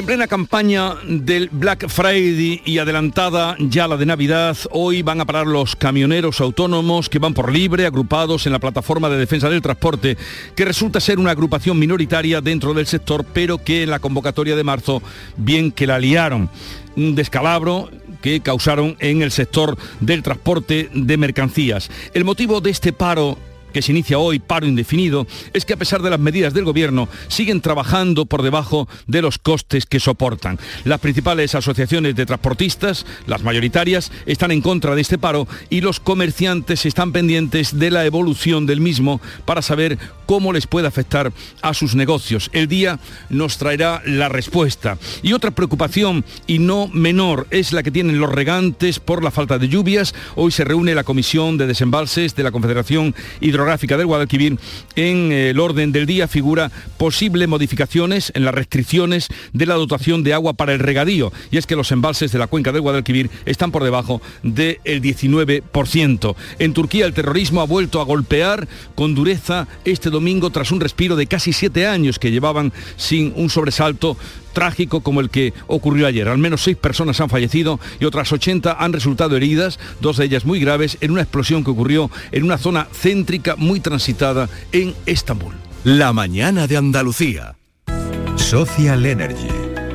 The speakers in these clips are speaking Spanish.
En plena campaña del Black Friday y adelantada ya la de Navidad, hoy van a parar los camioneros autónomos que van por libre, agrupados en la plataforma de defensa del transporte, que resulta ser una agrupación minoritaria dentro del sector, pero que en la convocatoria de marzo bien que la liaron. Un descalabro que causaron en el sector del transporte de mercancías. El motivo de este paro que se inicia hoy, paro indefinido, es que a pesar de las medidas del gobierno, siguen trabajando por debajo de los costes que soportan. Las principales asociaciones de transportistas, las mayoritarias, están en contra de este paro y los comerciantes están pendientes de la evolución del mismo para saber cómo les puede afectar a sus negocios. El día nos traerá la respuesta. Y otra preocupación, y no menor, es la que tienen los regantes por la falta de lluvias. Hoy se reúne la Comisión de Desembalses de la Confederación Hidro gráfica del Guadalquivir, en el orden del día figura posibles modificaciones en las restricciones de la dotación de agua para el regadío. Y es que los embalses de la cuenca del Guadalquivir están por debajo del 19%. En Turquía el terrorismo ha vuelto a golpear con dureza este domingo tras un respiro de casi siete años que llevaban sin un sobresalto trágico como el que ocurrió ayer. Al menos seis personas han fallecido y otras 80 han resultado heridas, dos de ellas muy graves, en una explosión que ocurrió en una zona céntrica muy transitada en Estambul. La mañana de Andalucía. Social Energy.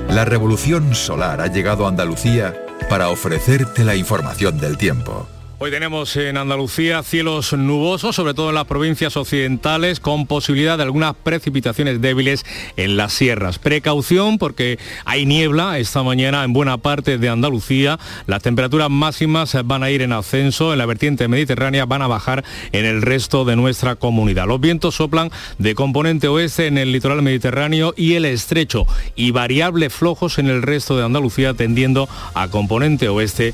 La revolución solar ha llegado a Andalucía para ofrecerte la información del tiempo. Hoy tenemos en Andalucía cielos nubosos, sobre todo en las provincias occidentales, con posibilidad de algunas precipitaciones débiles en las sierras. Precaución porque hay niebla esta mañana en buena parte de Andalucía. Las temperaturas máximas van a ir en ascenso, en la vertiente mediterránea van a bajar en el resto de nuestra comunidad. Los vientos soplan de componente oeste en el litoral mediterráneo y el estrecho y variables flojos en el resto de Andalucía tendiendo a componente oeste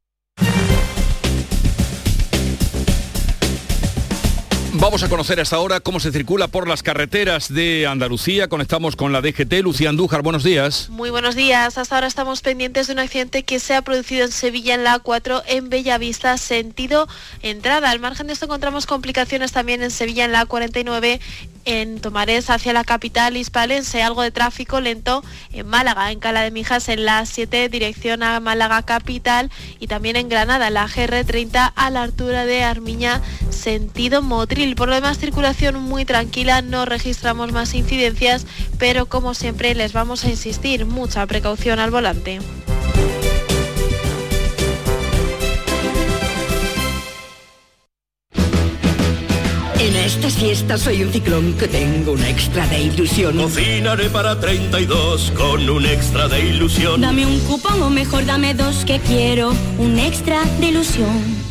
Vamos a conocer hasta ahora cómo se circula por las carreteras de Andalucía. Conectamos con la DGT. Lucía Andújar, buenos días. Muy buenos días. Hasta ahora estamos pendientes de un accidente que se ha producido en Sevilla en la A4 en Bellavista, sentido entrada. Al margen de esto encontramos complicaciones también en Sevilla en la A49 en Tomarés hacia la capital hispalense, algo de tráfico lento en Málaga, en Cala de Mijas en la 7 dirección a Málaga capital y también en Granada, en la GR30 a la altura de Armiña, sentido Motril. Por lo demás, circulación muy tranquila, no registramos más incidencias, pero como siempre les vamos a insistir, mucha precaución al volante. En esta siesta soy un ciclón que tengo un extra de ilusión. Cocinaré para 32 con un extra de ilusión. Dame un cupón o mejor dame dos que quiero un extra de ilusión.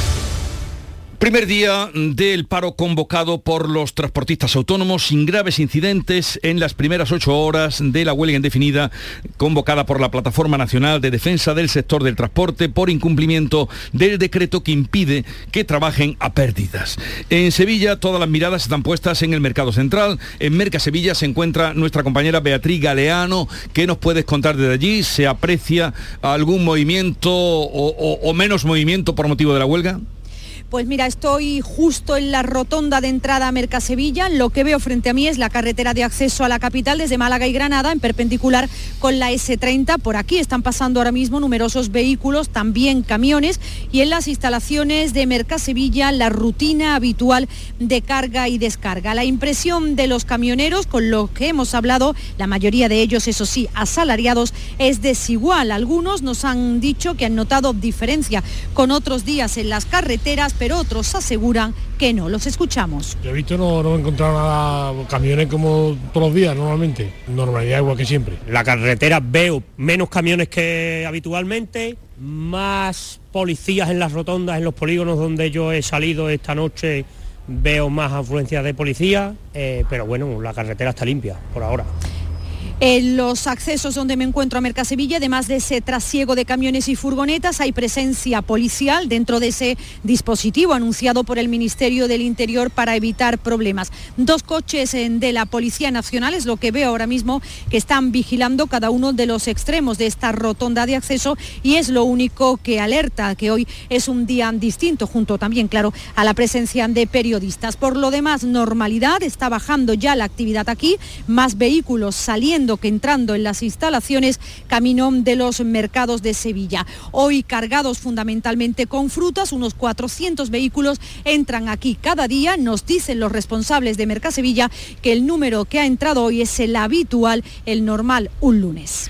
Primer día del paro convocado por los transportistas autónomos sin graves incidentes en las primeras ocho horas de la huelga indefinida convocada por la Plataforma Nacional de Defensa del Sector del Transporte por incumplimiento del decreto que impide que trabajen a pérdidas. En Sevilla todas las miradas están puestas en el mercado central. En Merca Sevilla se encuentra nuestra compañera Beatriz Galeano. ¿Qué nos puedes contar desde allí? ¿Se aprecia algún movimiento o, o menos movimiento por motivo de la huelga? Pues mira, estoy justo en la rotonda de entrada a Mercasevilla. Lo que veo frente a mí es la carretera de acceso a la capital desde Málaga y Granada, en perpendicular con la S30. Por aquí están pasando ahora mismo numerosos vehículos, también camiones, y en las instalaciones de Mercasevilla la rutina habitual de carga y descarga. La impresión de los camioneros, con los que hemos hablado, la mayoría de ellos, eso sí, asalariados, es desigual. Algunos nos han dicho que han notado diferencia con otros días en las carreteras, pero otros aseguran que no. Los escuchamos. Yo he visto, no, no he encontrado nada, camiones como todos los días normalmente, normalidad igual que siempre. La carretera veo menos camiones que habitualmente, más policías en las rotondas, en los polígonos donde yo he salido esta noche, veo más afluencia de policía, eh, pero bueno, la carretera está limpia por ahora. En los accesos donde me encuentro a Mercasevilla, además de ese trasiego de camiones y furgonetas, hay presencia policial dentro de ese dispositivo anunciado por el Ministerio del Interior para evitar problemas. Dos coches de la Policía Nacional es lo que veo ahora mismo que están vigilando cada uno de los extremos de esta rotonda de acceso y es lo único que alerta que hoy es un día distinto, junto también, claro, a la presencia de periodistas. Por lo demás, normalidad, está bajando ya la actividad aquí, más vehículos saliendo que entrando en las instalaciones camino de los mercados de Sevilla. Hoy cargados fundamentalmente con frutas, unos 400 vehículos entran aquí cada día. Nos dicen los responsables de Mercasevilla que el número que ha entrado hoy es el habitual, el normal, un lunes.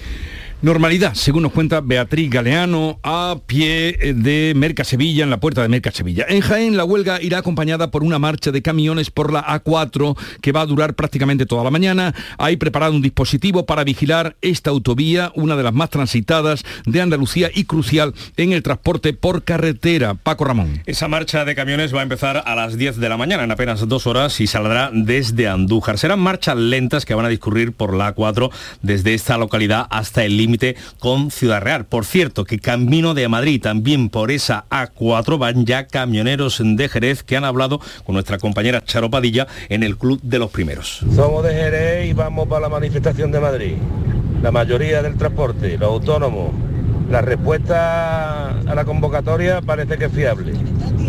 Normalidad, según nos cuenta Beatriz Galeano, a pie de Merca Sevilla, en la puerta de Merca Sevilla. En Jaén, la huelga irá acompañada por una marcha de camiones por la A4 que va a durar prácticamente toda la mañana. Hay preparado un dispositivo para vigilar esta autovía, una de las más transitadas de Andalucía y crucial en el transporte por carretera. Paco Ramón. Esa marcha de camiones va a empezar a las 10 de la mañana, en apenas dos horas, y saldrá desde Andújar. Serán marchas lentas que van a discurrir por la A4 desde esta localidad hasta el límite con Ciudad Real. Por cierto, que camino de Madrid, también por esa A4 van ya camioneros de Jerez que han hablado con nuestra compañera Charo Padilla en el Club de los Primeros. Somos de Jerez y vamos para la manifestación de Madrid. La mayoría del transporte, los autónomos. La respuesta a la convocatoria parece que es fiable.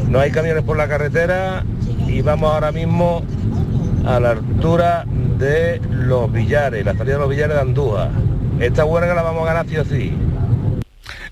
No hay camiones por la carretera y vamos ahora mismo a la altura de los Villares, la salida de los Villares de Andújar. Esta huelga la vamos a ganar sí o sí.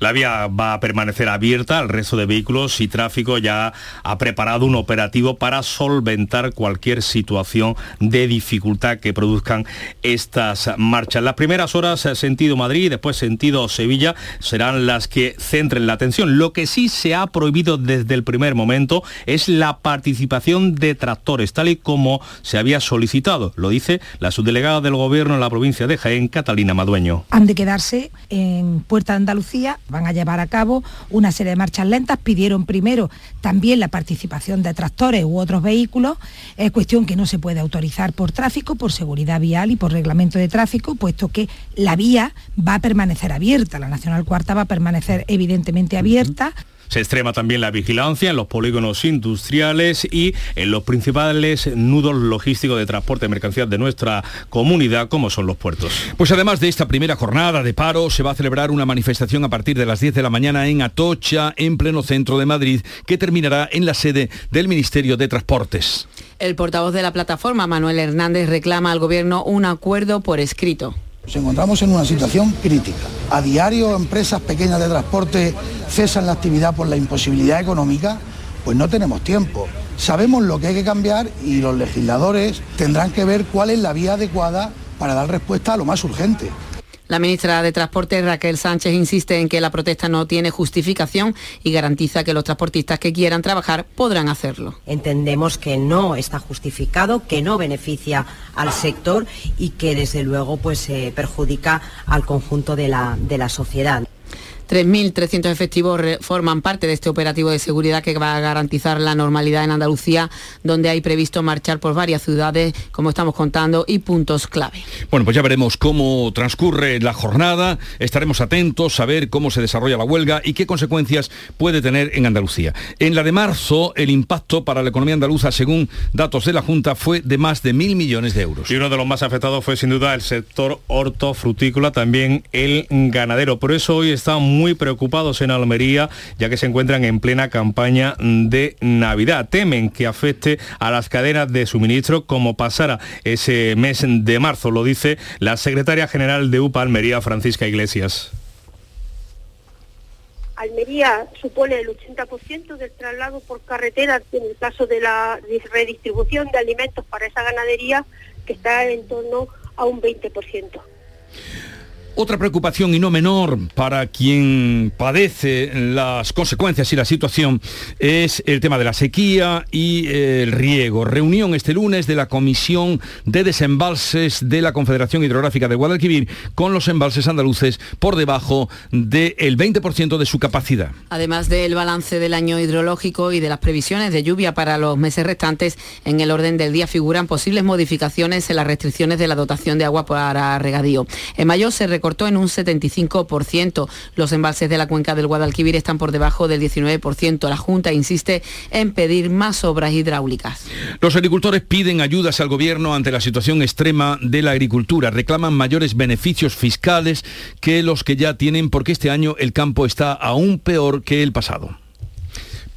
La vía va a permanecer abierta al resto de vehículos y tráfico ya ha preparado un operativo para solventar cualquier situación de dificultad que produzcan estas marchas. Las primeras horas sentido Madrid y después sentido Sevilla serán las que centren la atención. Lo que sí se ha prohibido desde el primer momento es la participación de tractores, tal y como se había solicitado. Lo dice la subdelegada del Gobierno en la provincia de Jaén, Catalina Madueño. Han de quedarse en Puerta de Andalucía van a llevar a cabo una serie de marchas lentas. Pidieron primero también la participación de tractores u otros vehículos, es cuestión que no se puede autorizar por tráfico, por seguridad vial y por reglamento de tráfico, puesto que la vía va a permanecer abierta, la Nacional Cuarta va a permanecer evidentemente abierta. Se extrema también la vigilancia en los polígonos industriales y en los principales nudos logísticos de transporte de mercancías de nuestra comunidad, como son los puertos. Pues además de esta primera jornada de paro, se va a celebrar una manifestación a partir de las 10 de la mañana en Atocha, en pleno centro de Madrid, que terminará en la sede del Ministerio de Transportes. El portavoz de la plataforma, Manuel Hernández, reclama al Gobierno un acuerdo por escrito. Nos encontramos en una situación crítica. A diario empresas pequeñas de transporte cesan la actividad por la imposibilidad económica, pues no tenemos tiempo. Sabemos lo que hay que cambiar y los legisladores tendrán que ver cuál es la vía adecuada para dar respuesta a lo más urgente. La ministra de Transporte, Raquel Sánchez, insiste en que la protesta no tiene justificación y garantiza que los transportistas que quieran trabajar podrán hacerlo. Entendemos que no está justificado, que no beneficia al sector y que desde luego pues, eh, perjudica al conjunto de la, de la sociedad. 3.300 efectivos forman parte de este operativo de seguridad que va a garantizar la normalidad en Andalucía, donde hay previsto marchar por varias ciudades, como estamos contando, y puntos clave. Bueno, pues ya veremos cómo transcurre la jornada, estaremos atentos a ver cómo se desarrolla la huelga y qué consecuencias puede tener en Andalucía. En la de marzo, el impacto para la economía andaluza, según datos de la Junta, fue de más de mil millones de euros. Y uno de los más afectados fue sin duda el sector hortofrutícola, también el ganadero. Por eso hoy está muy muy preocupados en Almería, ya que se encuentran en plena campaña de Navidad. Temen que afecte a las cadenas de suministro como pasara ese mes de marzo, lo dice la secretaria general de UPA Almería, Francisca Iglesias. Almería supone el 80% del traslado por carretera en el caso de la redistribución de alimentos para esa ganadería que está en torno a un 20%. Otra preocupación y no menor para quien padece las consecuencias y la situación es el tema de la sequía y el riego. Reunión este lunes de la Comisión de Desembalses de la Confederación Hidrográfica de Guadalquivir con los embalses andaluces por debajo del 20% de su capacidad. Además del balance del año hidrológico y de las previsiones de lluvia para los meses restantes, en el orden del día figuran posibles modificaciones en las restricciones de la dotación de agua para regadío. En mayo se cortó en un 75%. Los embalses de la cuenca del Guadalquivir están por debajo del 19%. La Junta insiste en pedir más obras hidráulicas. Los agricultores piden ayudas al gobierno ante la situación extrema de la agricultura. Reclaman mayores beneficios fiscales que los que ya tienen porque este año el campo está aún peor que el pasado.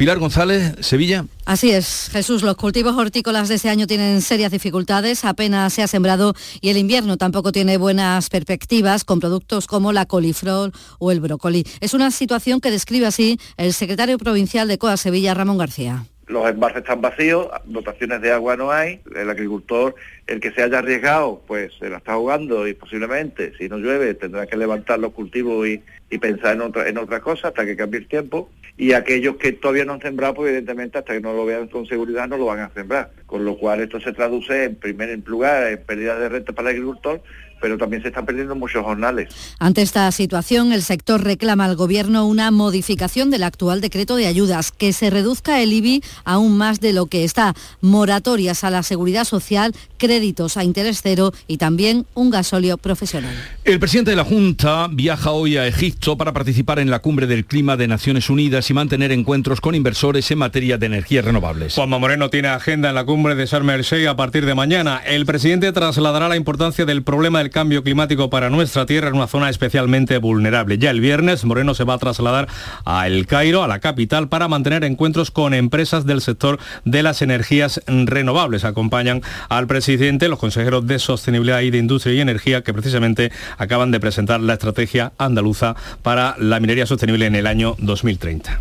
Pilar González, Sevilla. Así es, Jesús, los cultivos hortícolas de este año tienen serias dificultades, apenas se ha sembrado y el invierno tampoco tiene buenas perspectivas con productos como la coliflor o el brócoli. Es una situación que describe así el secretario provincial de COA Sevilla, Ramón García los embalses están vacíos, dotaciones de agua no hay, el agricultor, el que se haya arriesgado, pues se la está ahogando y posiblemente, si no llueve, tendrá que levantar los cultivos y, pensar en otra, en otra cosa hasta que cambie el tiempo. Y aquellos que todavía no han sembrado, pues evidentemente hasta que no lo vean con seguridad no lo van a sembrar. Con lo cual esto se traduce en primer lugar en pérdida de renta para el agricultor, pero también se están perdiendo muchos jornales. Ante esta situación, el sector reclama al Gobierno una modificación del actual decreto de ayudas, que se reduzca el IBI aún más de lo que está, moratorias a la seguridad social, créditos a interés cero y también un gasóleo profesional. El presidente de la Junta viaja hoy a Egipto para participar en la cumbre del clima de Naciones Unidas y mantener encuentros con inversores en materia de energías renovables. Juanma Moreno tiene agenda en la cumbre de Sharm el Sheikh a partir de mañana. El presidente trasladará la importancia del problema del cambio climático para nuestra tierra en una zona especialmente vulnerable. Ya el viernes, Moreno se va a trasladar a El Cairo, a la capital, para mantener encuentros con empresas del sector de las energías renovables. Acompañan al presidente los consejeros de Sostenibilidad y de Industria y Energía que precisamente acaban de presentar la estrategia andaluza para la minería sostenible en el año 2030.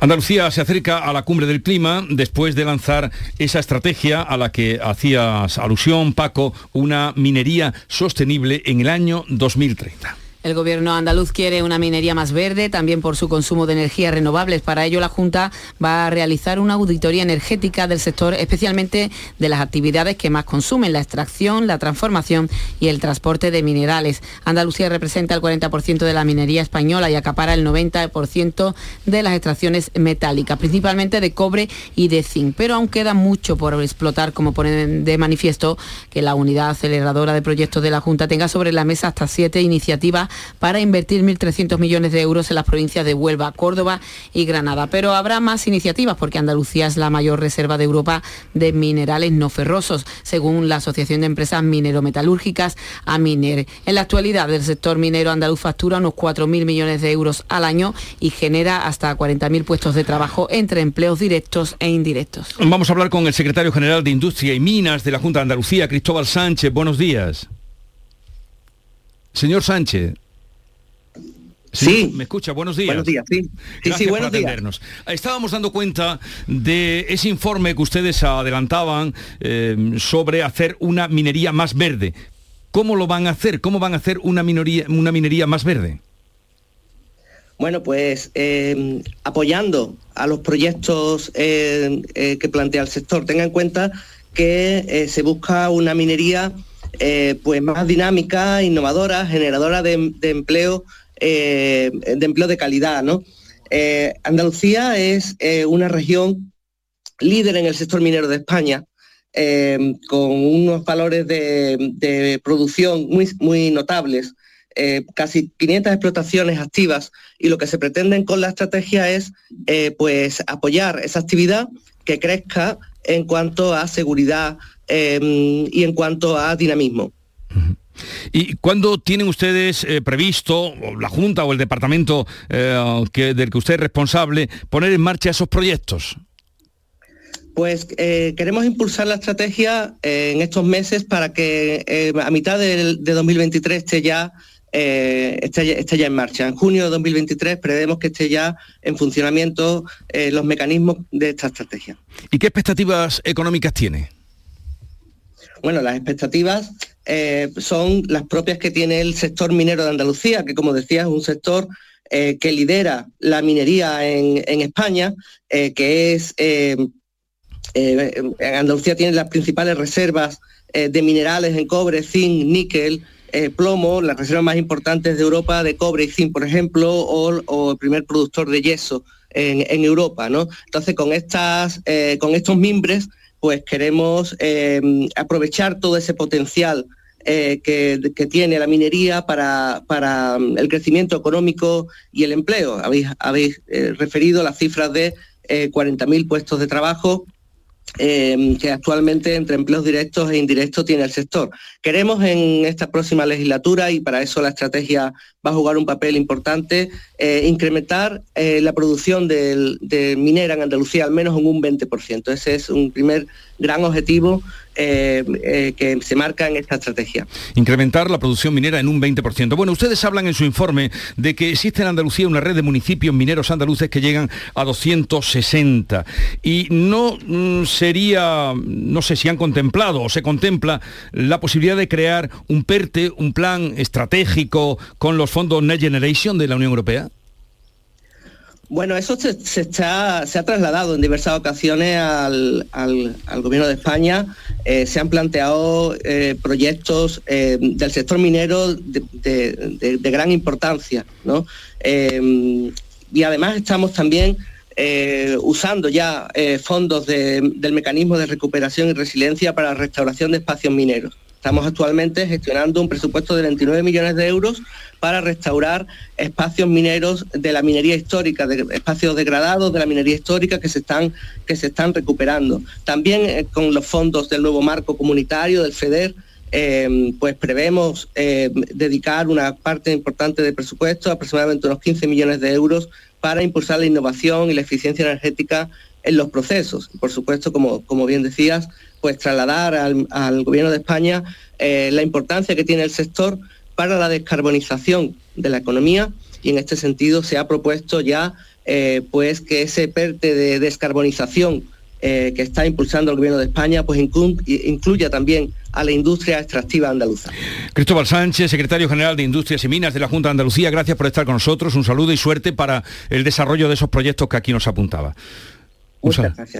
Andalucía se acerca a la cumbre del clima después de lanzar esa estrategia a la que hacías alusión, Paco, una minería sostenible en el año 2030. El gobierno andaluz quiere una minería más verde, también por su consumo de energías renovables. Para ello, la Junta va a realizar una auditoría energética del sector, especialmente de las actividades que más consumen, la extracción, la transformación y el transporte de minerales. Andalucía representa el 40% de la minería española y acapara el 90% de las extracciones metálicas, principalmente de cobre y de zinc. Pero aún queda mucho por explotar, como pone de manifiesto que la unidad aceleradora de proyectos de la Junta tenga sobre la mesa hasta siete iniciativas para invertir 1.300 millones de euros en las provincias de Huelva, Córdoba y Granada. Pero habrá más iniciativas porque Andalucía es la mayor reserva de Europa de minerales no ferrosos, según la Asociación de Empresas Minero-Metalúrgicas, AMINER. En la actualidad, el sector minero andaluz factura unos 4.000 millones de euros al año y genera hasta 40.000 puestos de trabajo entre empleos directos e indirectos. Vamos a hablar con el secretario general de Industria y Minas de la Junta de Andalucía, Cristóbal Sánchez. Buenos días. Señor Sánchez. Sí. ¿Me escucha? Buenos días. Buenos días, sí. Sí, sí, buenos días. Estábamos dando cuenta de ese informe que ustedes adelantaban eh, sobre hacer una minería más verde. ¿Cómo lo van a hacer? ¿Cómo van a hacer una, minoría, una minería más verde? Bueno, pues eh, apoyando a los proyectos eh, que plantea el sector. Tenga en cuenta que se busca una minería eh, pues más dinámica, innovadora, generadora de, empleo, eh, de empleo de calidad. Eh, Andalucía es una región líder en el sector minero de España, con unos valores de, producción muy, notables. casi 500 explotaciones activas y lo que se pretende con la estrategia es pues apoyar esa actividad que crezca en cuanto a seguridad Em, y en cuanto a dinamismo. ¿Y cuándo tienen ustedes eh, previsto, la Junta o el departamento eh, que, del que usted es responsable, poner en marcha esos proyectos? Pues eh, queremos impulsar la estrategia en estos meses para que a mitad de, 2023 esté ya, esté, esté, ya en marcha. En junio de 2023 prevemos que esté ya en funcionamiento los mecanismos de esta estrategia. ¿Y qué expectativas económicas tiene? Bueno, las expectativas eh, son las propias que tiene el sector minero de Andalucía, que como decía es un sector eh, que lidera la minería en, España, eh, que es, Andalucía tiene las principales reservas de minerales en cobre, zinc, níquel, plomo, las reservas más importantes de Europa de cobre y zinc, por ejemplo, o, el primer productor de yeso en, Europa. ¿no? Entonces, con, estas, con estos mimbres, pues queremos aprovechar todo ese potencial eh, que, tiene la minería para, mm, el crecimiento económico y el empleo. Habéis, habéis eh, referido las cifras de 40.000 eh, puestos de trabajo que actualmente entre empleos directos e indirectos tiene el sector. Queremos en esta próxima legislatura, y para eso la estrategia va a jugar un papel importante, incrementar la producción de minera en Andalucía al menos en un 20%. Ese es un primer gran objetivo eh, eh, que se marca en esta estrategia. Incrementar la producción minera en un 20%. Bueno, ustedes hablan en su informe de que existe en Andalucía una red de municipios mineros andaluces que llegan a 260 y no mm, sería, no sé si han contemplado o se contempla la posibilidad de crear un PERTE, un plan estratégico con los fondos Next Generation de la Unión Europea. Bueno, eso se, ha trasladado en diversas ocasiones al, Gobierno de España. Eh, se han planteado eh, proyectos eh, del sector minero de, gran importancia. y además estamos también usando ya fondos del mecanismo de recuperación y resiliencia para la restauración de espacios mineros. Estamos actualmente gestionando un presupuesto de 29 millones de euros para restaurar espacios mineros de la minería histórica, de espacios degradados de la minería histórica que se están, que se están recuperando. También eh, con los fondos del nuevo marco comunitario, del FEDER, eh, pues prevemos eh, dedicar una parte importante del presupuesto, aproximadamente unos 15 millones de euros, para impulsar la innovación y la eficiencia energética en los procesos. Por supuesto, como, como bien decías, pues trasladar al, Gobierno de España eh, la importancia que tiene el sector para la descarbonización de la economía y en este sentido se ha propuesto ya eh, pues que ese PERTE de descarbonización eh, que está impulsando el Gobierno de España, pues incluya también a la industria extractiva andaluza. Cristóbal Sánchez, secretario general de Industrias y Minas de la Junta de Andalucía, gracias por estar con nosotros. Un saludo y suerte para el desarrollo de esos proyectos que aquí nos apuntaba.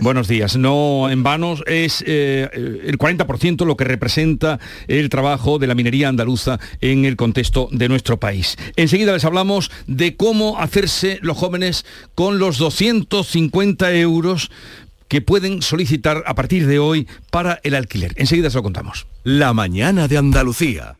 Buenos días. No en vanos es eh, el 40% lo que representa el trabajo de la minería andaluza en el contexto de nuestro país. Enseguida les hablamos de cómo hacerse los jóvenes con los 250 euros que pueden solicitar a partir de hoy para el alquiler. Enseguida se lo contamos. La mañana de Andalucía.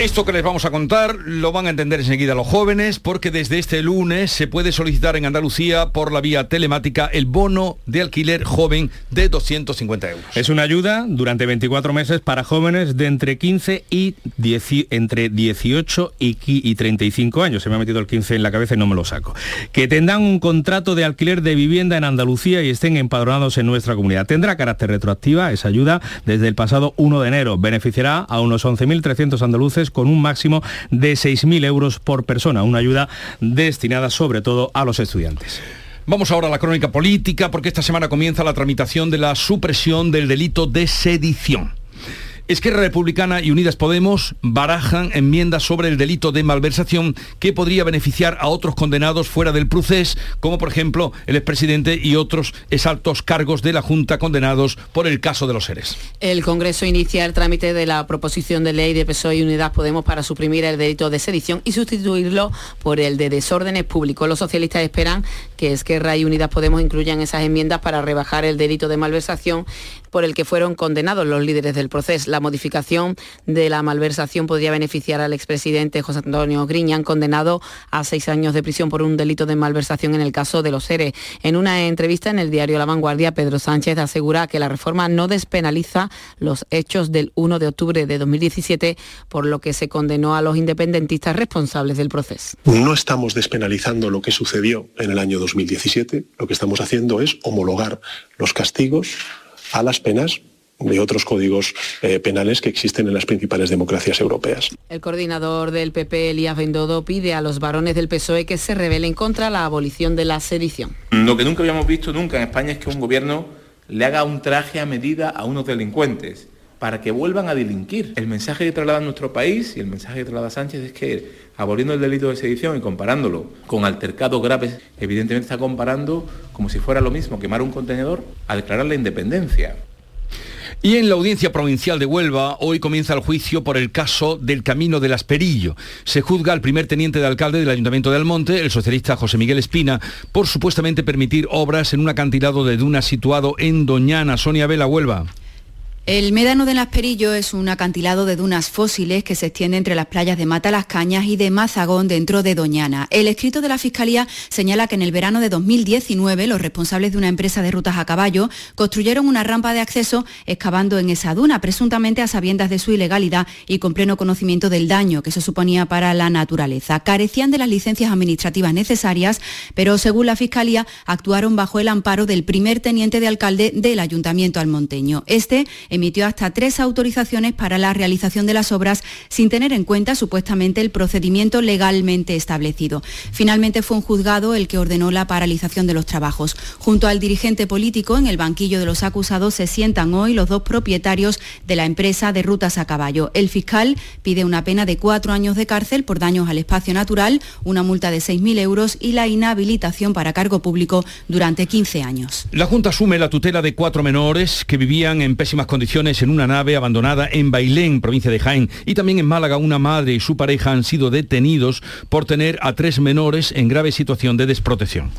Esto que les vamos a contar lo van a entender enseguida los jóvenes porque desde este lunes se puede solicitar en Andalucía por la vía telemática el bono de alquiler joven de 250 euros. Es una ayuda durante 24 meses para jóvenes de entre 15 y entre 18 y, y 35 años. Se me ha metido el 15 en la cabeza y no me lo saco. Que tendrán un contrato de alquiler de vivienda en Andalucía y estén empadronados en nuestra comunidad. Tendrá carácter retroactiva esa ayuda desde el pasado 1 de enero. Beneficiará a unos 11.300 andaluces con un máximo de 6.000 euros por persona, una ayuda destinada sobre todo a los estudiantes. Vamos ahora a la crónica política porque esta semana comienza la tramitación de la supresión del delito de sedición. Esquerra Republicana y Unidas Podemos barajan enmiendas sobre el delito de malversación que podría beneficiar a otros condenados fuera del procés, como por ejemplo el expresidente y otros exaltos cargos de la Junta condenados por el caso de los seres. El Congreso inicia el trámite de la proposición de ley de PSOE y Unidas Podemos para suprimir el delito de sedición y sustituirlo por el de desórdenes públicos. Los socialistas esperan que Esquerra y Unidas Podemos incluyan esas enmiendas para rebajar el delito de malversación por el que fueron condenados los líderes del proceso. La modificación de la malversación podría beneficiar al expresidente José Antonio Griñán, condenado a seis años de prisión por un delito de malversación en el caso de los seres. En una entrevista en el diario La Vanguardia, Pedro Sánchez asegura que la reforma no despenaliza los hechos del 1 de octubre de 2017, por lo que se condenó a los independentistas responsables del proceso. No estamos despenalizando lo que sucedió en el año 2017, lo que estamos haciendo es homologar los castigos a las penas de otros códigos eh, penales que existen en las principales democracias europeas. El coordinador del PP, Elías Bendodo, pide a los varones del PSOE que se rebelen contra la abolición de la sedición. Lo que nunca habíamos visto nunca en España es que un gobierno le haga un traje a medida a unos delincuentes para que vuelvan a delinquir. El mensaje que traslada nuestro país y el mensaje que traslada Sánchez es que aboliendo el delito de sedición y comparándolo con altercados graves, evidentemente está comparando como si fuera lo mismo quemar un contenedor a declarar la independencia. Y en la audiencia provincial de Huelva, hoy comienza el juicio por el caso del Camino del Asperillo. Se juzga al primer teniente de alcalde del Ayuntamiento de Almonte, el socialista José Miguel Espina, por supuestamente permitir obras en un acantilado de dunas situado en Doñana, Sonia Vela, Huelva. El Médano del Asperillo es un acantilado de dunas fósiles que se extiende entre las playas de Mata las Cañas y de Mazagón dentro de Doñana. El escrito de la Fiscalía señala que en el verano de 2019 los responsables de una empresa de rutas a caballo construyeron una rampa de acceso excavando en esa duna, presuntamente a sabiendas de su ilegalidad y con pleno conocimiento del daño que se suponía para la naturaleza. Carecían de las licencias administrativas necesarias, pero según la Fiscalía actuaron bajo el amparo del primer teniente de alcalde del Ayuntamiento almonteño. Este emitió hasta tres autorizaciones para la realización de las obras sin tener en cuenta supuestamente el procedimiento legalmente establecido. Finalmente fue un juzgado el que ordenó la paralización de los trabajos. Junto al dirigente político, en el banquillo de los acusados se sientan hoy los dos propietarios de la empresa de rutas a caballo. El fiscal pide una pena de cuatro años de cárcel por daños al espacio natural, una multa de 6.000 euros y la inhabilitación para cargo público durante 15 años. La Junta asume la tutela de cuatro menores que vivían en pésimas condiciones condiciones en una nave abandonada en Bailén, provincia de Jaén. Y también en Málaga una madre y su pareja han sido detenidos por tener a tres menores en grave situación de desprotección.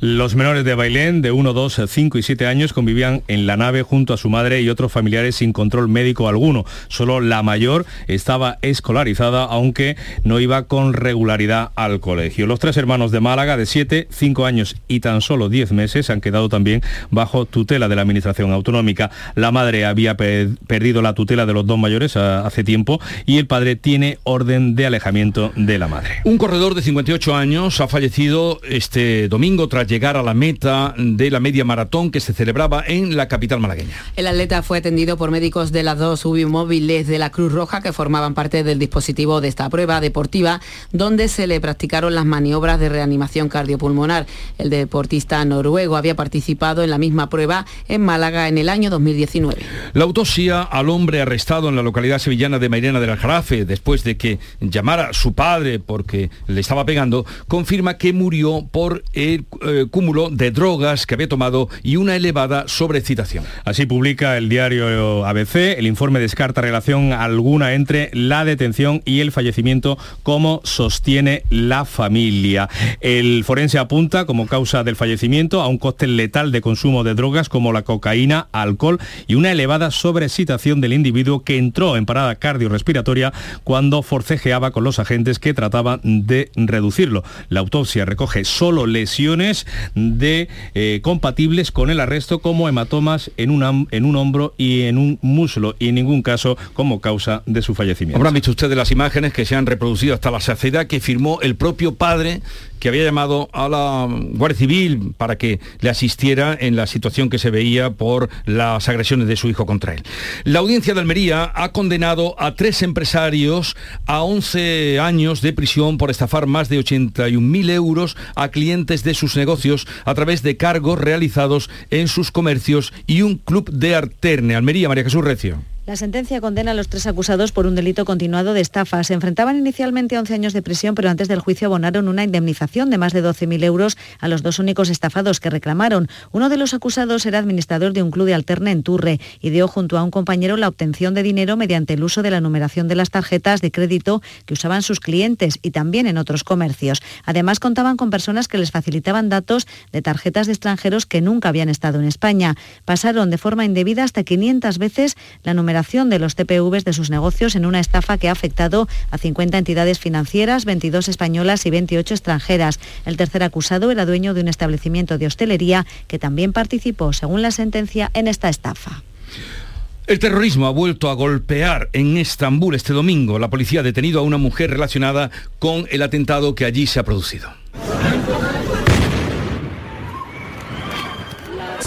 Los menores de Bailén, de 1, 2, 5 y 7 años, convivían en la nave junto a su madre y otros familiares sin control médico alguno. Solo la mayor estaba escolarizada, aunque no iba con regularidad al colegio. Los tres hermanos de Málaga, de 7, 5 años y tan solo 10 meses, han quedado también bajo tutela de la Administración Autonómica. La madre había perdido la tutela de los dos mayores hace tiempo y el padre tiene orden de alejamiento de la madre. Un corredor de 58 años ha fallecido este domingo tras llegar a la meta de la media maratón que se celebraba en la capital malagueña. El atleta fue atendido por médicos de las dos móviles de la Cruz Roja que formaban parte del dispositivo de esta prueba deportiva donde se le practicaron las maniobras de reanimación cardiopulmonar. El deportista noruego había participado en la misma prueba en Málaga en el año 2019. La autopsia al hombre arrestado en la localidad sevillana de Mairena del Aljarafe, después de que llamara a su padre porque le estaba pegando, confirma que murió por el eh, cúmulo de drogas que había tomado y una elevada sobrecitación. Así publica el diario ABC. El informe descarta relación alguna entre la detención y el fallecimiento, como sostiene la familia. El forense apunta como causa del fallecimiento a un cóctel letal de consumo de drogas como la cocaína, alcohol y una elevada sobrecitación del individuo que entró en parada cardiorrespiratoria cuando forcejeaba con los agentes que trataban de reducirlo. La autopsia recoge solo lesiones eh, compatibles con el arresto como hematomas en, una, en un hombro y en un muslo y en ningún caso como causa de su fallecimiento. Habrán visto ustedes las imágenes que se han reproducido hasta la saciedad que firmó el propio padre que había llamado a la Guardia Civil para que le asistiera en la situación que se veía por las agresiones de su hijo contra La audiencia de Almería ha condenado a tres empresarios a 11 años de prisión por estafar más de 81.000 euros a clientes de sus negocios a través de cargos realizados en sus comercios y un club de Arterne. Almería, María Jesús Recio. La sentencia condena a los tres acusados por un delito continuado de estafa. Se enfrentaban inicialmente a 11 años de prisión, pero antes del juicio abonaron una indemnización de más de 12.000 euros a los dos únicos estafados que reclamaron. Uno de los acusados era administrador de un club de alterne en Turre y dio junto a un compañero la obtención de dinero mediante el uso de la numeración de las tarjetas de crédito que usaban sus clientes y también en otros comercios. Además, contaban con personas que les facilitaban datos de tarjetas de extranjeros que nunca habían estado en España. Pasaron de forma indebida hasta 500 veces la numeración de los TPVs de sus negocios en una estafa que ha afectado a 50 entidades financieras, 22 españolas y 28 extranjeras. El tercer acusado era dueño de un establecimiento de hostelería que también participó, según la sentencia, en esta estafa. El terrorismo ha vuelto a golpear en Estambul este domingo. La policía ha detenido a una mujer relacionada con el atentado que allí se ha producido.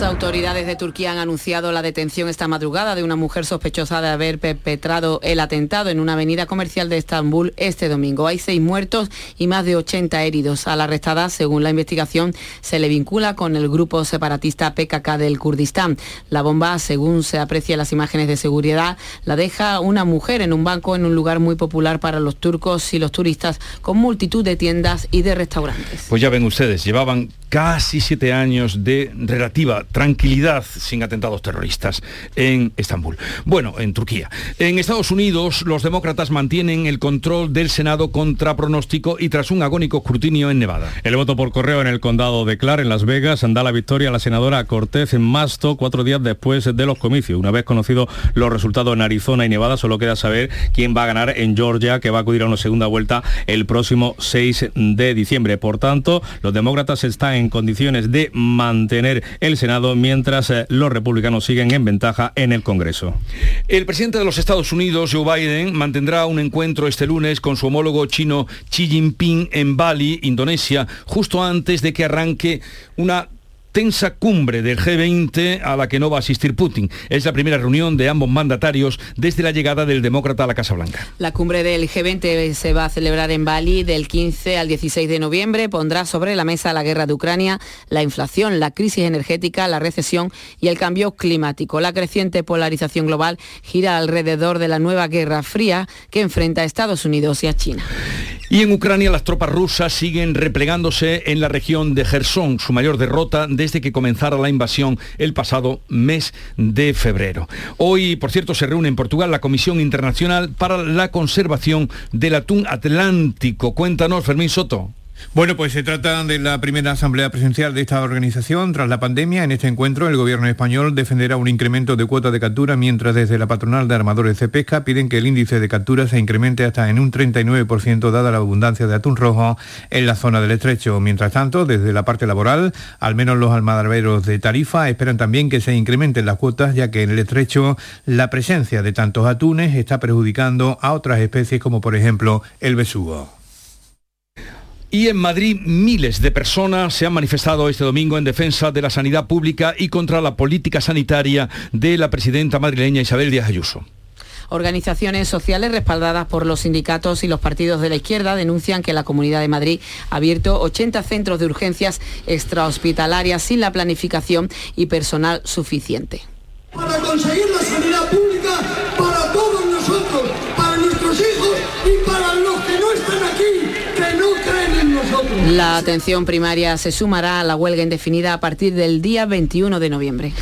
Las autoridades de Turquía han anunciado la detención esta madrugada de una mujer sospechosa de haber perpetrado el atentado en una avenida comercial de Estambul este domingo. Hay seis muertos y más de 80 heridos. A la arrestada, según la investigación, se le vincula con el grupo separatista PKK del Kurdistán. La bomba, según se aprecia en las imágenes de seguridad, la deja una mujer en un banco en un lugar muy popular para los turcos y los turistas, con multitud de tiendas y de restaurantes. Pues ya ven ustedes, llevaban casi siete años de relativa tranquilidad sin atentados terroristas en Estambul. Bueno, en Turquía. En Estados Unidos, los demócratas mantienen el control del Senado contra pronóstico y tras un agónico escrutinio en Nevada. El voto por correo en el condado de Clark, en Las Vegas, da la victoria a la senadora Cortés en Masto cuatro días después de los comicios. Una vez conocidos los resultados en Arizona y Nevada, solo queda saber quién va a ganar en Georgia, que va a acudir a una segunda vuelta el próximo 6 de diciembre. Por tanto, los demócratas están en condiciones de mantener el Senado mientras eh, los republicanos siguen en ventaja en el Congreso. El presidente de los Estados Unidos, Joe Biden, mantendrá un encuentro este lunes con su homólogo chino Xi Jinping en Bali, Indonesia, justo antes de que arranque una tensa cumbre del G20 a la que no va a asistir Putin. Es la primera reunión de ambos mandatarios desde la llegada del demócrata a la Casa Blanca. La cumbre del G20 se va a celebrar en Bali del 15 al 16 de noviembre. Pondrá sobre la mesa la guerra de Ucrania, la inflación, la crisis energética, la recesión y el cambio climático. La creciente polarización global gira alrededor de la nueva guerra fría que enfrenta a Estados Unidos y a China. Y en Ucrania las tropas rusas siguen replegándose en la región de Gerson, su mayor derrota desde que comenzara la invasión el pasado mes de febrero. Hoy, por cierto, se reúne en Portugal la Comisión Internacional para la Conservación del Atún Atlántico. Cuéntanos, Fermín Soto. Bueno, pues se trata de la primera asamblea presencial de esta organización tras la pandemia. En este encuentro, el gobierno español defenderá un incremento de cuotas de captura, mientras desde la patronal de armadores de pesca piden que el índice de captura se incremente hasta en un 39% dada la abundancia de atún rojo en la zona del estrecho. Mientras tanto, desde la parte laboral, al menos los almadraberos de Tarifa esperan también que se incrementen las cuotas, ya que en el estrecho la presencia de tantos atunes está perjudicando a otras especies como por ejemplo el besugo. Y en Madrid miles de personas se han manifestado este domingo en defensa de la sanidad pública y contra la política sanitaria de la presidenta madrileña Isabel Díaz Ayuso. Organizaciones sociales respaldadas por los sindicatos y los partidos de la izquierda denuncian que la Comunidad de Madrid ha abierto 80 centros de urgencias extrahospitalarias sin la planificación y personal suficiente. Para conseguir la sanidad La atención primaria se sumará a la huelga indefinida a partir del día 21 de noviembre.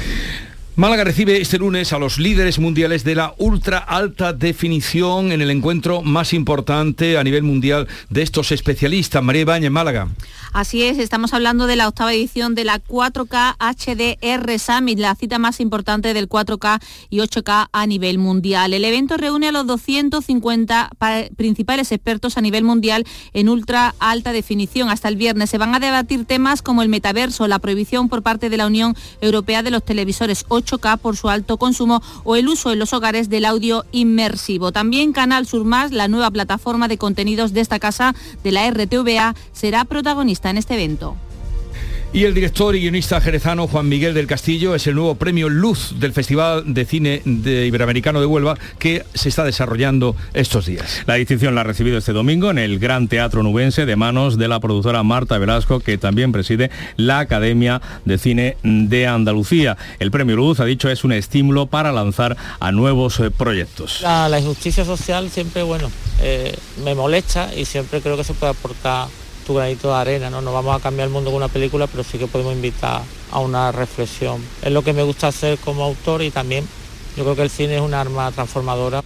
Málaga recibe este lunes a los líderes mundiales de la ultra alta definición en el encuentro más importante a nivel mundial de estos especialistas. María Ibañez, Málaga. Así es, estamos hablando de la octava edición de la 4K HDR Summit, la cita más importante del 4K y 8K a nivel mundial. El evento reúne a los 250 principales expertos a nivel mundial en ultra alta definición. Hasta el viernes se van a debatir temas como el metaverso, la prohibición por parte de la Unión Europea de los televisores 8K por su alto consumo o el uso en los hogares del audio inmersivo. También Canal Sur Más, la nueva plataforma de contenidos de esta casa de la RTVA, será protagonista en este evento. Y el director y guionista jerezano Juan Miguel del Castillo es el nuevo premio Luz del Festival de Cine de Iberoamericano de Huelva que se está desarrollando estos días. La distinción la ha recibido este domingo en el Gran Teatro Nubense de manos de la productora Marta Velasco, que también preside la Academia de Cine de Andalucía. El premio Luz, ha dicho, es un estímulo para lanzar a nuevos eh, proyectos. La, injusticia social siempre, bueno, eh, me molesta y siempre creo que se puede aportar tu granito de arena, ¿no? No vamos a cambiar el mundo con una película, pero sí que podemos invitar a una reflexión. Es lo que me gusta hacer como autor y también yo creo que el cine es un arma transformadora.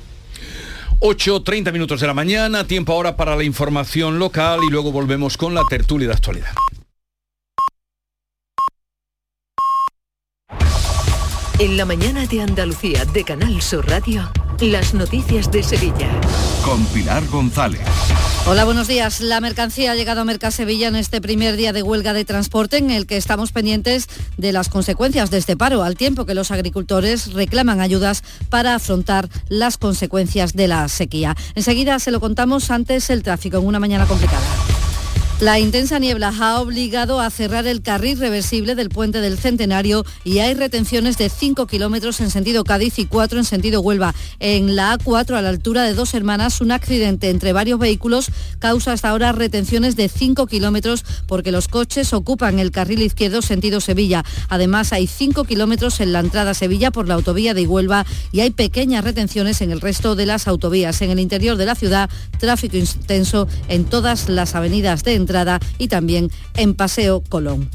8.30 minutos de la mañana, tiempo ahora para la información local y luego volvemos con la tertulia de actualidad. En la mañana de Andalucía de Canal Sur Radio, las noticias de Sevilla. Con Pilar González. Hola, buenos días. La mercancía ha llegado a Mercasevilla en este primer día de huelga de transporte en el que estamos pendientes de las consecuencias de este paro, al tiempo que los agricultores reclaman ayudas para afrontar las consecuencias de la sequía. Enseguida se lo contamos antes el tráfico en una mañana complicada. La intensa niebla ha obligado a cerrar el carril reversible del puente del Centenario y hay retenciones de 5 kilómetros en sentido Cádiz y 4 en sentido Huelva. En la A4, a la altura de dos hermanas, un accidente entre varios vehículos causa hasta ahora retenciones de 5 kilómetros porque los coches ocupan el carril izquierdo sentido Sevilla. Además, hay 5 kilómetros en la entrada a Sevilla por la autovía de Huelva y hay pequeñas retenciones en el resto de las autovías. En el interior de la ciudad, tráfico intenso en todas las avenidas de entrada y también en Paseo Colón.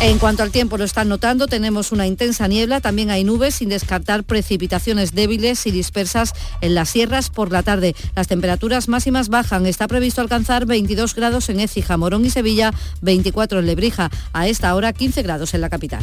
En cuanto al tiempo, lo están notando, tenemos una intensa niebla, también hay nubes sin descartar precipitaciones débiles y dispersas en las sierras por la tarde. Las temperaturas máximas bajan, está previsto alcanzar 22 grados en Écija, Morón y Sevilla, 24 en Lebrija, a esta hora 15 grados en la capital.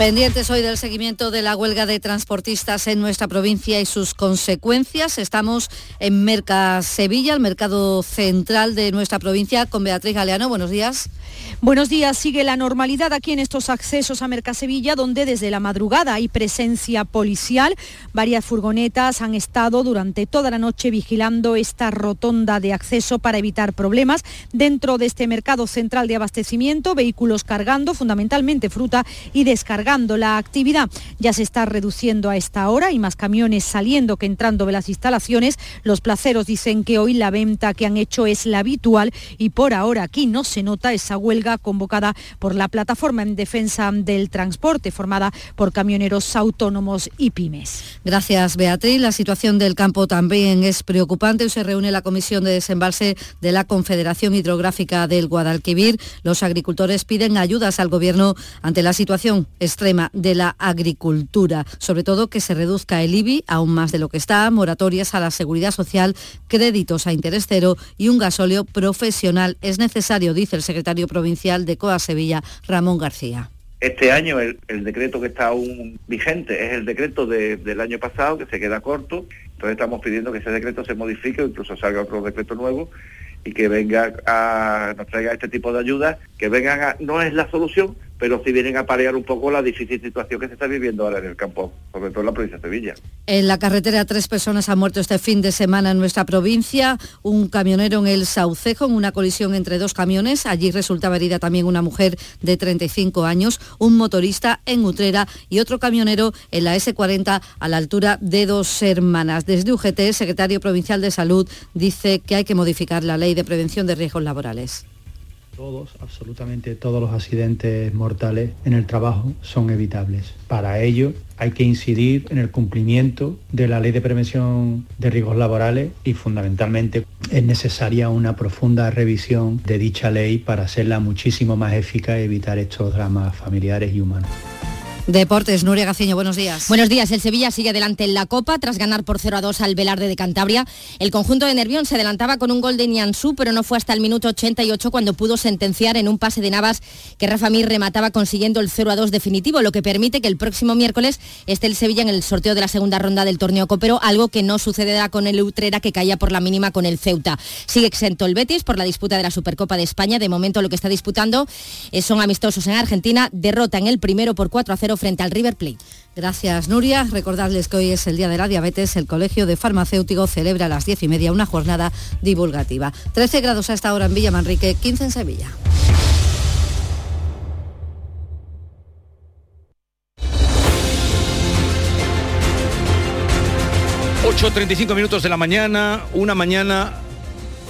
Pendientes hoy del seguimiento de la huelga de transportistas en nuestra provincia y sus consecuencias. Estamos en Merca Sevilla, el mercado central de nuestra provincia, con Beatriz Galeano. Buenos días. Buenos días. Sigue la normalidad aquí en estos accesos a Mercasevilla, donde desde la madrugada hay presencia policial. Varias furgonetas han estado durante toda la noche vigilando esta rotonda de acceso para evitar problemas. Dentro de este mercado central de abastecimiento, vehículos cargando fundamentalmente fruta y descargando la actividad. Ya se está reduciendo a esta hora y más camiones saliendo que entrando de las instalaciones. Los placeros dicen que hoy la venta que han hecho es la habitual y por ahora aquí no se nota esa huelga convocada por la plataforma en defensa del transporte formada por camioneros autónomos y pymes. Gracias Beatriz. La situación del campo también es preocupante. Se reúne la comisión de desembalse de la Confederación Hidrográfica del Guadalquivir. Los agricultores piden ayudas al gobierno ante la situación extrema de la agricultura, sobre todo que se reduzca el IBI aún más de lo que está, moratorias a la seguridad social, créditos a interés cero y un gasóleo profesional. Es necesario, dice el secretario provincial de COA Sevilla, Ramón García. Este año el, decreto que está aún vigente es el decreto del año pasado, que se queda corto. Entonces estamos pidiendo que ese decreto se modifique o incluso salga otro decreto nuevo y que venga a, nos traiga este tipo de ayudas, que vengan a, no es la solución, pero si vienen a parear un poco la difícil situación que se está viviendo ahora en el campo, sobre todo en la provincia de Sevilla. En la carretera tres personas han muerto este fin de semana en nuestra provincia, un camionero en el Saucejo en una colisión entre dos camiones, allí resultaba herida también una mujer de 35 años, un motorista en Utrera y otro camionero en la S40 a la altura de dos hermanas. Desde UGT, el secretario provincial de Salud dice que hay que modificar la ley de prevención de riesgos laborales Todos, absolutamente todos los accidentes mortales en el trabajo son evitables. Para ello hay que incidir en el cumplimiento de la ley de prevención de riesgos laborales y fundamentalmente es necesaria una profunda revisión de dicha ley para hacerla muchísimo más eficaz y evitar estos dramas familiares y humanos. Deportes, Nuria Gaciño, buenos días. Buenos días, el Sevilla sigue adelante en la Copa tras ganar por 0 a 2 al Velarde de Cantabria. El conjunto de Nervión se adelantaba con un gol de Nianzú, pero no fue hasta el minuto 88 cuando pudo sentenciar en un pase de Navas que Rafa Mir remataba consiguiendo el 0 a 2 definitivo, lo que permite que el próximo miércoles esté el Sevilla en el sorteo de la segunda ronda del torneo copero, algo que no sucederá con el Utrera que caía por la mínima con el Ceuta. Sigue exento el Betis por la disputa de la Supercopa de España. De momento lo que está disputando eh, son amistosos en Argentina. Derrota en el primero por 4 a 0 frente al River Plate. Gracias, Nuria. Recordarles que hoy es el Día de la Diabetes. El Colegio de Farmacéuticos celebra a las diez y media una jornada divulgativa. 13 grados a esta hora en Villa Manrique, 15 en Sevilla. ...8.35 minutos de la mañana... ...una mañana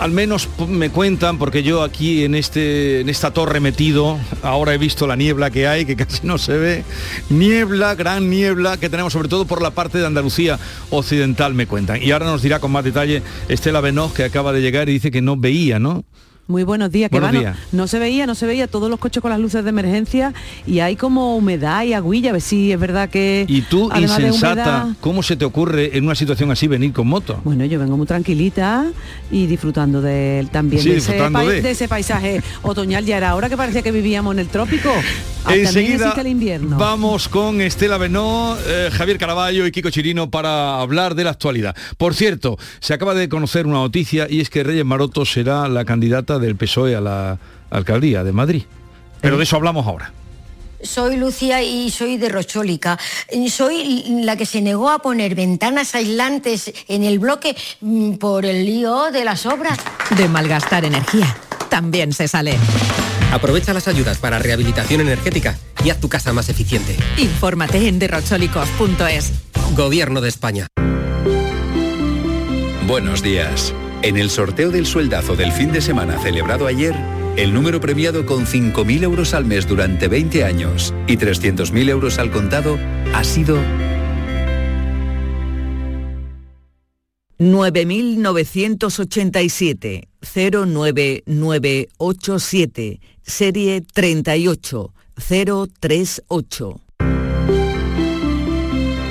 al menos me cuentan, porque yo aquí en, este, en esta torre metido, ahora he visto la niebla que hay, que casi no se ve. Niebla, gran niebla que tenemos sobre todo por la parte de Andalucía occidental, me cuentan. Y ahora nos dirá con más detalle Estela Benoz, que acaba de llegar y dice que no veía, ¿no? Muy buenos días, que bueno, no se veía, no se veía todos los coches con las luces de emergencia y hay como humedad y aguilla, a ver si es verdad que... Y tú, insensata, ¿cómo se te ocurre en una situación así venir con moto? Bueno, yo vengo muy tranquilita y disfrutando de, también de, ese paisaje otoñal. Ya era hora que parecía que vivíamos en el trópico. Enseguida el invierno. vamos con Estela Benó, eh, Javier Caraballo y Kiko Chirino para hablar de la actualidad. Por cierto, se acaba de conocer una noticia y es que Reyes Maroto será la candidata del PSOE a la alcaldía de Madrid. Pero de eso hablamos ahora. Soy Lucía y soy de Rochólica. Soy la que se negó a poner ventanas aislantes en el bloque mm, por el lío de las obras. De malgastar energía, también se sale. Aprovecha las ayudas para rehabilitación energética y haz tu casa más eficiente. Infórmate en derrochólicos.es. Gobierno de España. Buenos días. En el sorteo del sueldazo del fin de semana celebrado ayer, el número premiado con 5.000 euros al mes durante 20 años y 300.000 euros al contado ha sido 9987 09987 serie 38038.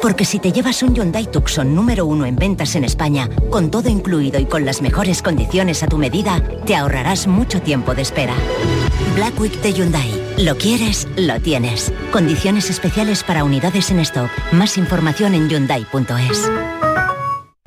Porque si te llevas un Hyundai Tucson número uno en ventas en España, con todo incluido y con las mejores condiciones a tu medida, te ahorrarás mucho tiempo de espera. Black Week de Hyundai. Lo quieres, lo tienes. Condiciones especiales para unidades en stock. Más información en hyundai.es.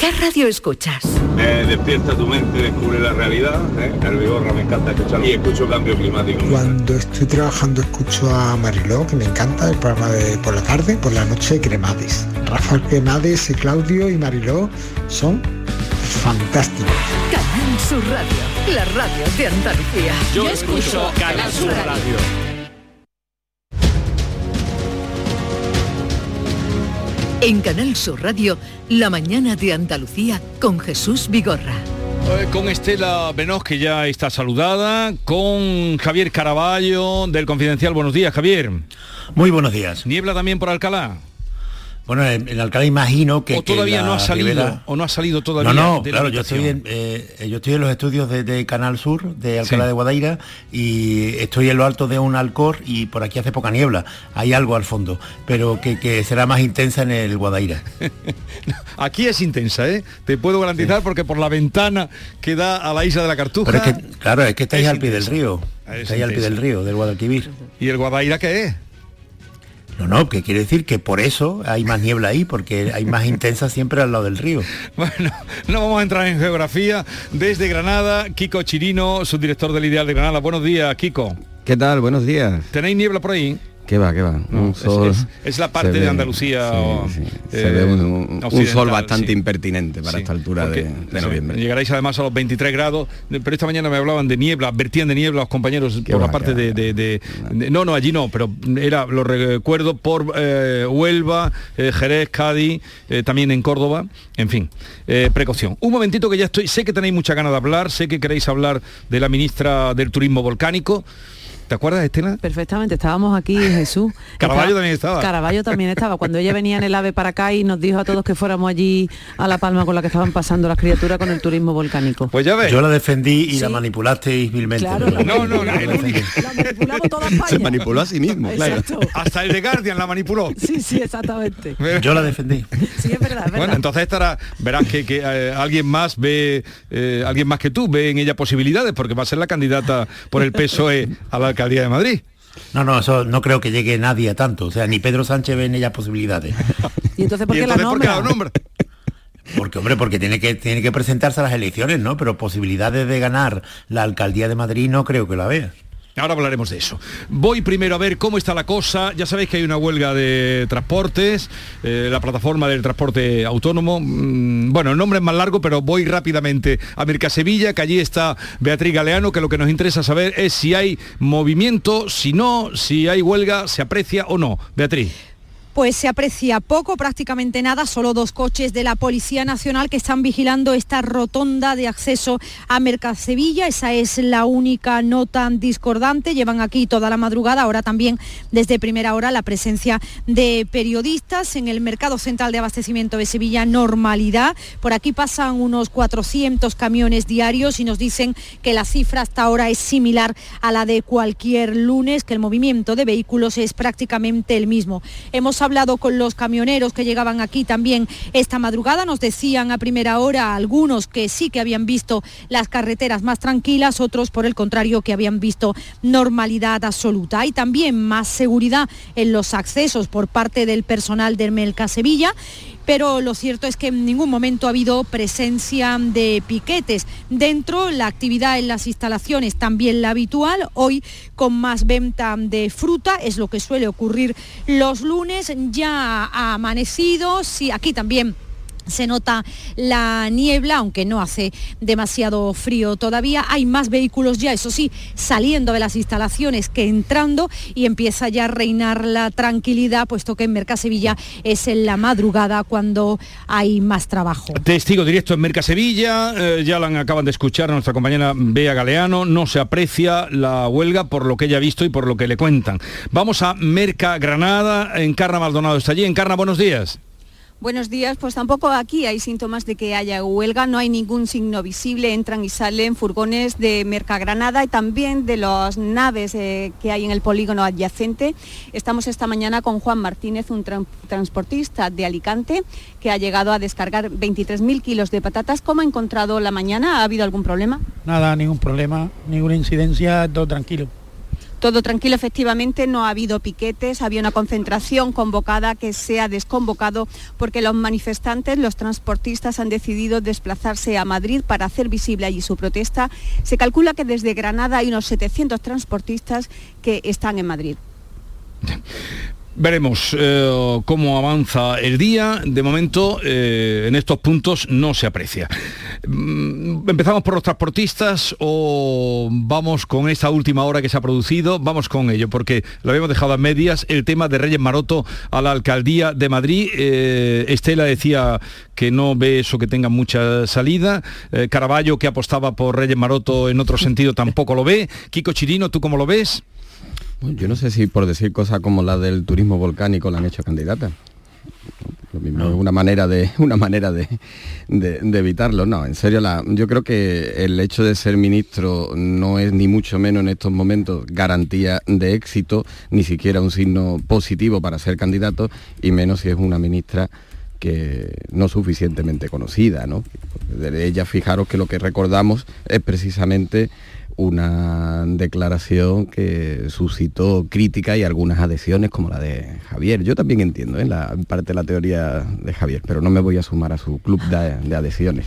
¿Qué radio escuchas? Me despierta tu mente, descubre la realidad. ¿eh? El Vigorra me encanta escuchar y escucho cambio climático. Cuando estoy trabajando escucho a Mariló, que me encanta, el programa de por la tarde, por la noche Cremades. Rafael Cremades y Claudio y Mariló son fantásticos. Canal Sur Radio, la radio de Andalucía. Yo, Yo escucho Canal Sur radio. En Canal Sur Radio, La mañana de Andalucía con Jesús Vigorra. Eh, con Estela Benoz, que ya está saludada, con Javier Caraballo del Confidencial. Buenos días, Javier. Muy buenos días. ¿Niebla también por Alcalá? Bueno, en, Alcalá imagino que... ¿O todavía no ha salido? ¿O no ha salido todavía? No, no, claro, yo estoy, en, eh, yo estoy en los estudios de, Canal Sur, de Alcalá de Guadaira, y estoy en lo alto de un alcor y por aquí hace poca niebla. Hay algo al fondo, pero que, será más intensa en el Guadaira. aquí es intensa, ¿eh? Te puedo garantizar porque por la ventana que da a la isla de la Cartuja... Pero es que, claro, es que estáis al pie del río. estáis al pie del río, del Guadalquivir. ¿Y el Guadaira qué es? No, no, que quiere decir que por eso hay más niebla ahí, porque hay más intensa siempre al lado del río. Bueno, no vamos a entrar en geografía. Desde Granada, Kiko Chirino, subdirector del Ideal de Granada. Buenos días, Kiko. ¿Qué tal? Buenos días. ¿Tenéis niebla por ahí? ¿Qué va, qué va? es, la parte de Andalucía. se ve un, sol bastante impertinente para esta altura de, noviembre. Llegaréis además a los 23 grados, pero esta mañana me hablaban de niebla, advertían de niebla los compañeros por la parte de, No, no, allí no, pero era, lo recuerdo por eh, Huelva, eh, Jerez, Cádiz, eh, también en Córdoba, en fin, precaución. Un momentito que ya estoy, sé que tenéis mucha ganas de hablar, sé que queréis hablar de la ministra del Turismo Volcánico. ¿Te acuerdas, Estela? Perfectamente, estábamos aquí, Jesús. Caraballo también estaba. Caraballo también estaba. Cuando ella venía en el AVE para acá y nos dijo a todos que fuéramos allí a La Palma con la que estaban pasando las criaturas con el turismo volcánico. Pues ya ves. Yo la defendí y la manipulasteis vilmente. Claro, no, no, la, manipulamos toda España. Se manipuló a sí mismo, claro. Hasta el de Guardian la manipuló. Sí, sí, exactamente. Yo la defendí. Sí, es verdad, Bueno, entonces estará, verás que, eh, alguien más ve, eh, alguien más que tú ve en ella posibilidades, porque va a ser la candidata por el PSOE a la alcaldía de Madrid. No, no, eso no creo que llegue nadie a tanto. O sea, ni Pedro Sánchez ve en ella posibilidades. ¿Y entonces por qué la nombra? Porque, hombre, porque tiene que, tiene que presentarse a las elecciones, ¿no? Pero posibilidades de ganar la alcaldía de Madrid no creo que la vea. Ahora hablaremos de eso. Voy primero a ver cómo está la cosa. Ya sabéis que hay una huelga de transportes, eh, la plataforma del transporte autónomo. Mm, bueno, el nombre es más largo, pero voy rápidamente a Mercasevilla, que allí está Beatriz Galeano, que lo que nos interesa saber es si hay movimiento, si no, si hay huelga, se aprecia o no. Beatriz pues se aprecia poco, prácticamente nada, solo dos coches de la Policía Nacional que están vigilando esta rotonda de acceso a Mercasevilla. Esa es la única nota discordante. Llevan aquí toda la madrugada, ahora también desde primera hora la presencia de periodistas en el Mercado Central de Abastecimiento de Sevilla, normalidad. Por aquí pasan unos 400 camiones diarios y nos dicen que la cifra hasta ahora es similar a la de cualquier lunes, que el movimiento de vehículos es prácticamente el mismo. Hemos hablado con los camioneros que llegaban aquí también esta madrugada. Nos decían a primera hora algunos que sí que habían visto las carreteras más tranquilas, otros por el contrario que habían visto normalidad absoluta. Hay también más seguridad en los accesos por parte del personal del Melca Sevilla pero lo cierto es que en ningún momento ha habido presencia de piquetes. Dentro, la actividad en las instalaciones también la habitual, hoy con más venta de fruta, es lo que suele ocurrir los lunes, ya ha amanecido, sí, aquí también se nota la niebla, aunque no hace demasiado frío todavía. Hay más vehículos ya, eso sí, saliendo de las instalaciones que entrando y empieza ya a reinar la tranquilidad, puesto que en Mercasevilla es en la madrugada cuando hay más trabajo. Testigo directo en Mercasevilla, eh, ya la acaban de escuchar a nuestra compañera Bea Galeano, no se aprecia la huelga por lo que ella ha visto y por lo que le cuentan. Vamos a Merca Granada, Encarna Maldonado está allí. Encarna, buenos días. Buenos días, pues tampoco aquí hay síntomas de que haya huelga, no hay ningún signo visible, entran y salen furgones de Mercagranada y también de las naves eh, que hay en el polígono adyacente. Estamos esta mañana con Juan Martínez, un transportista de Alicante, que ha llegado a descargar 23.000 kilos de patatas. ¿Cómo ha encontrado la mañana? ¿Ha habido algún problema? Nada, ningún problema, ninguna incidencia, todo tranquilo. Todo tranquilo, efectivamente, no ha habido piquetes, había una concentración convocada que se ha desconvocado porque los manifestantes, los transportistas han decidido desplazarse a Madrid para hacer visible allí su protesta. Se calcula que desde Granada hay unos 700 transportistas que están en Madrid. Veremos eh, cómo avanza el día. De momento, eh, en estos puntos no se aprecia. mm, ¿empezamos por los transportistas o vamos con esta última hora que se ha producido? Vamos con ello, porque lo habíamos dejado a medias, el tema de Reyes Maroto a la alcaldía de Madrid. Eh, Estela decía que no ve eso que tenga mucha salida. Caraballo, que apostaba por Reyes Maroto en otro sentido, tampoco lo ve. Kiko Chirino, ¿tú cómo lo ves? Yo no sé si por decir cosas como la del turismo volcánico la han hecho candidata. Lo mismo es una manera de una manera de, evitarlo. No, en serio, la, yo creo que el hecho de ser ministro no es ni mucho menos en estos momentos garantía de éxito, ni siquiera un signo positivo para ser candidato, y menos si es una ministra que no suficientemente conocida, ¿no? De ella, fijaros que lo que recordamos es precisamente una declaración que suscitó crítica y algunas adhesiones como la de Javier. Yo también entiendo ¿eh? la, en parte la teoría de Javier, pero no me voy a sumar a su club de, adhesiones.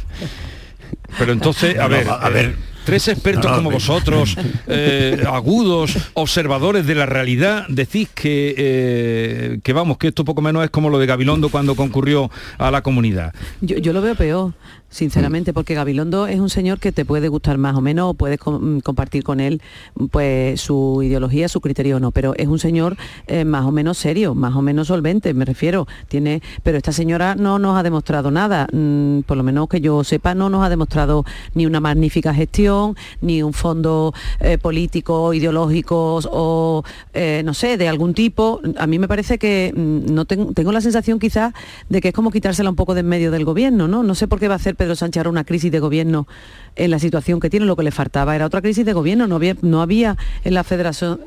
Pero entonces, a ver, a ver, Tres expertos como vosotros, eh, agudos, observadores de la realidad, decís que, eh, que vamos, que esto poco menos es como lo de Gabilondo cuando concurrió a la comunidad. Yo, lo veo peor, sinceramente, porque Gabilondo es un señor que te puede gustar más o menos, o puedes mm, compartir con él pues su ideología, su criterio o no, pero es un señor eh, más o menos serio, más o menos solvente, me refiero. Tiene, pero esta señora no nos ha demostrado nada, mm, por lo menos que yo sepa, no nos ha demostrado ni una magnífica gestión ni un fondo eh, político, ideológico o, eh, no sé, de algún tipo. A mí me parece que mm, no tengo, la sensación quizás de que es como quitársela un poco de en medio del gobierno, ¿no? No sé por qué va a hacer Pedro Sánchez una crisis de gobierno en la situación que tiene, lo que le faltaba era otra crisis de gobierno, no había, en, la Federación,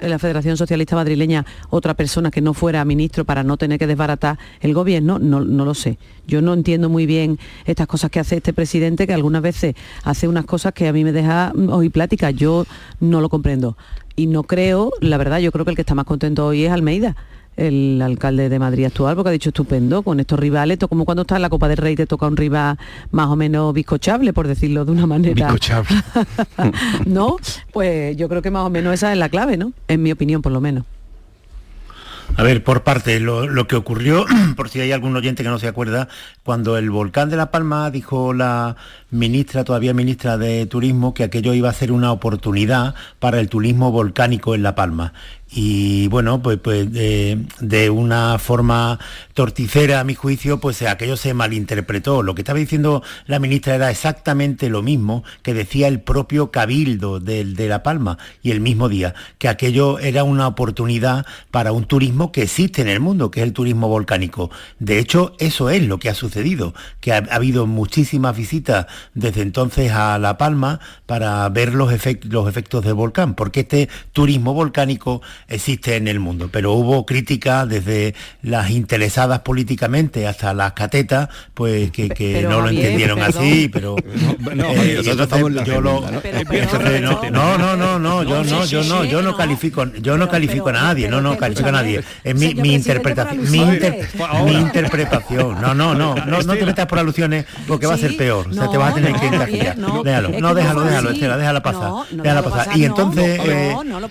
Socialista Madrileña otra persona que no fuera ministro para no tener que desbaratar el gobierno, no, lo sé. Yo no entiendo muy bien estas cosas que hace este presidente, que algunas veces hace unas cosas que a mí me deja oír plática, yo no lo comprendo. Y no creo, la verdad, yo creo que el que está más contento hoy es Almeida el alcalde de Madrid actual, porque ha dicho estupendo con estos rivales, esto como cuando está en la Copa del Rey te toca un rival más o menos bizcochable, por decirlo de una manera. Bizcochable. ¿No? Pues yo creo que más o menos esa es la clave, ¿no? En mi opinión, por lo menos. A ver, por parte, lo, que ocurrió, por si hay algún oyente que no se acuerda, cuando el volcán de La Palma dijo la ministra, todavía ministra de Turismo, que aquello iba a ser una oportunidad para el turismo volcánico en La Palma y bueno, pues, pues de, una forma torticera, a mi juicio, pues aquello se malinterpretó. Lo que estaba diciendo la ministra era exactamente lo mismo que decía el propio Cabildo de, de La Palma y el mismo día, que aquello era una oportunidad para un turismo que existe en el mundo, que es el turismo volcánico. De hecho, eso es lo que ha sucedido, que ha, habido muchísimas visitas desde entonces a La Palma para ver los, los efectos del volcán, porque este turismo volcánico existe en el mundo. Pero hubo críticas desde las interesadas políticamente hasta las catetas, pues que, no lo entendieron así, pero no, no, no, no, yo no, yo no, yo no califico, yo no califico a nadie, no, no califico a nadie. Es mi, mi interpretación, mi, mi interpretación. No, no, no, no, no te metas por alusiones porque va a ser peor. O sea, te vas a tener que encajar. Déjalo, no, déjalo, déjalo, Estela, déjala pasar. Déjala pasar. Y entonces, no, no,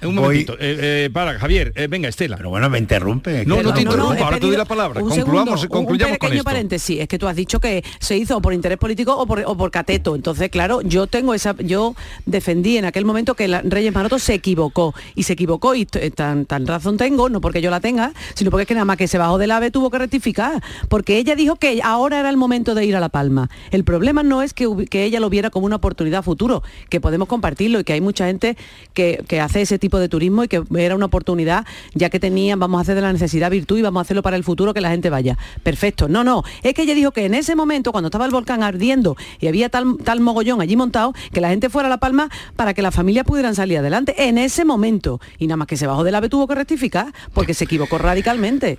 no, un momentito. Eh, eh, para, Javier, eh, venga, Estela. Pero bueno, me interrumpe. No, no te interrumpo, ahora te doy la palabra. Concluamos, concluyamos un pequeño paréntesis, es que tú has dicho que se hizo por interés político o por, o por cateto. Entonces, claro, yo tengo esa, yo defendí en aquel momento que la, Reyes Maroto se equivocó. Y se equivocó y tan, tan razón tengo, no porque yo la tenga, sino porque es que nada más que se bajó del ave tuvo que rectificar. Porque ella dijo que ahora era el momento de ir a La Palma. El problema no es que, que ella lo viera como una oportunidad futuro, que podemos compartirlo y que hay mucha gente que, que hace ese tipo de turismo y que era una oportunidad, ya que tenían, vamos a hacer de la necesidad virtud y vamos a hacerlo para el futuro que la gente vaya. Perfecto. No, no. Es que ella dijo que en ese momento, cuando estaba el volcán ardiendo y había tal, tal mogollón allí montado, que la gente fuera a La Palma para que las familias pudieran salir adelante. En ese momento. Y nada más que se bajó del ave tuvo que rectificar porque se equivocó radicalmente.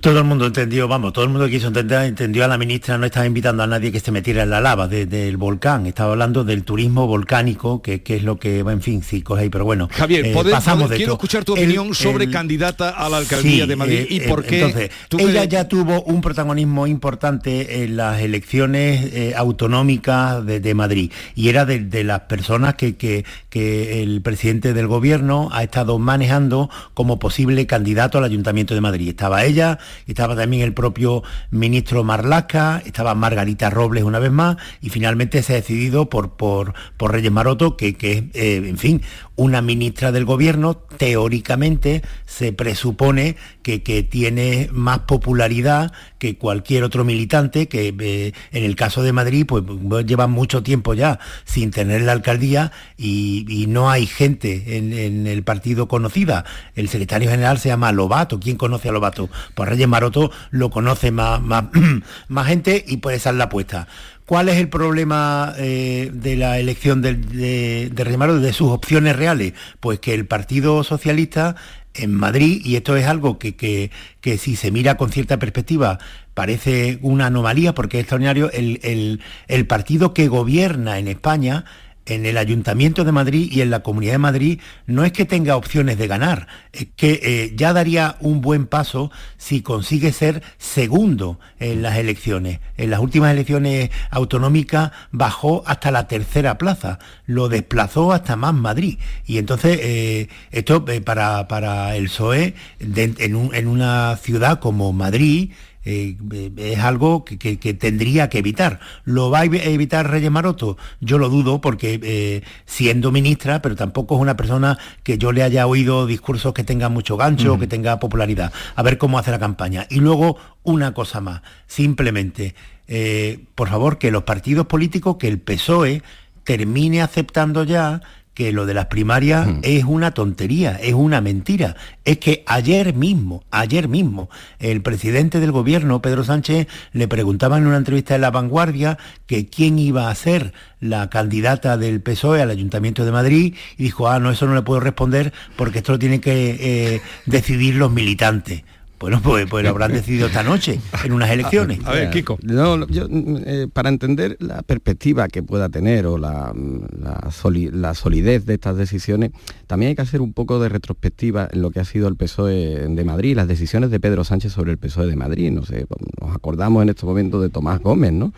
Todo el mundo entendió, vamos, todo el mundo que quiso entender entendió a la ministra, no estaba invitando a nadie que se metiera en la lava del volcán, estaba hablando del turismo volcánico, que, es lo que, en fin, sí, coge ahí, pero bueno. Javier, eh, pasamos de quiero escuchar tu opinión sobre candidata a la alcaldía de Madrid y eh, por qué. Entonces, ella ya tuvo un protagonismo importante en las elecciones eh, autonómicas de, Madrid y era de, las personas que, que, que el presidente del gobierno ha estado manejando como posible candidato al ayuntamiento de Madrid. Estaba ella, estaba también el propio ministro Marlaska, estaba Margarita Robles una vez más, y finalmente se ha decidido por, por, por Reyes Maroto, que, que eh, en fin, una ministra del gobierno, teóricamente se presupone que, que tiene más popularidad que cualquier otro militante, que eh, en el caso de Madrid, pues lleva mucho tiempo ya sin tener la alcaldía y, y no hay gente en, en, el partido conocida. El secretario general se llama Lobato. ¿Quién conoce a Lobato? Pues Reyes Maroto lo conoce más, más, más gente y pues esa es la apuesta. ¿Cuál es el problema eh, de la elección de, de, de Reyes Maroto, de sus opciones reales? Pues que el Partido Socialista en Madrid, y esto es algo que, que, que, si se mira con cierta perspectiva parece una anomalía porque es extraordinario, el, el, el partido que gobierna en España en el Ayuntamiento de Madrid y en la Comunidad de Madrid no es que tenga opciones de ganar, es que eh, ya daría un buen paso si consigue ser segundo en las elecciones. En las últimas elecciones autonómicas bajó hasta la tercera plaza, lo desplazó hasta más Madrid. Y entonces eh, esto eh, para, para, el PSOE en una ciudad como Madrid, eh, es algo que, que, que, tendría que evitar. ¿Lo va a evitar Reyes Maroto? Yo lo dudo porque eh, siendo ministra, pero tampoco es una persona que yo le haya oído discursos que tengan mucho gancho, uh -huh. que tenga popularidad. A ver cómo hace la campaña. Y luego una cosa más, simplemente, eh, por favor, que los partidos políticos, que el PSOE termine aceptando ya que lo de las primarias mm. es una tontería, es una mentira. Es que ayer mismo, ayer mismo, el presidente del gobierno, Pedro Sánchez, le preguntaba en una entrevista en La Vanguardia que quién iba a ser la candidata del PSOE al Ayuntamiento de Madrid y dijo, ah, no, eso no le puedo responder porque esto lo tienen que eh, decidir los militantes. Bueno, pues, pues, lo habrán decidido esta noche en unas elecciones. A, a ver, Kiko. No, yo, eh, para entender la perspectiva que pueda tener o la, la, soli la, solidez de estas decisiones, también hay que hacer un poco de retrospectiva en lo que ha sido el PSOE de Madrid, las decisiones de Pedro Sánchez sobre el PSOE de Madrid. No sé, nos acordamos en estos momentos de Tomás Gómez, ¿no?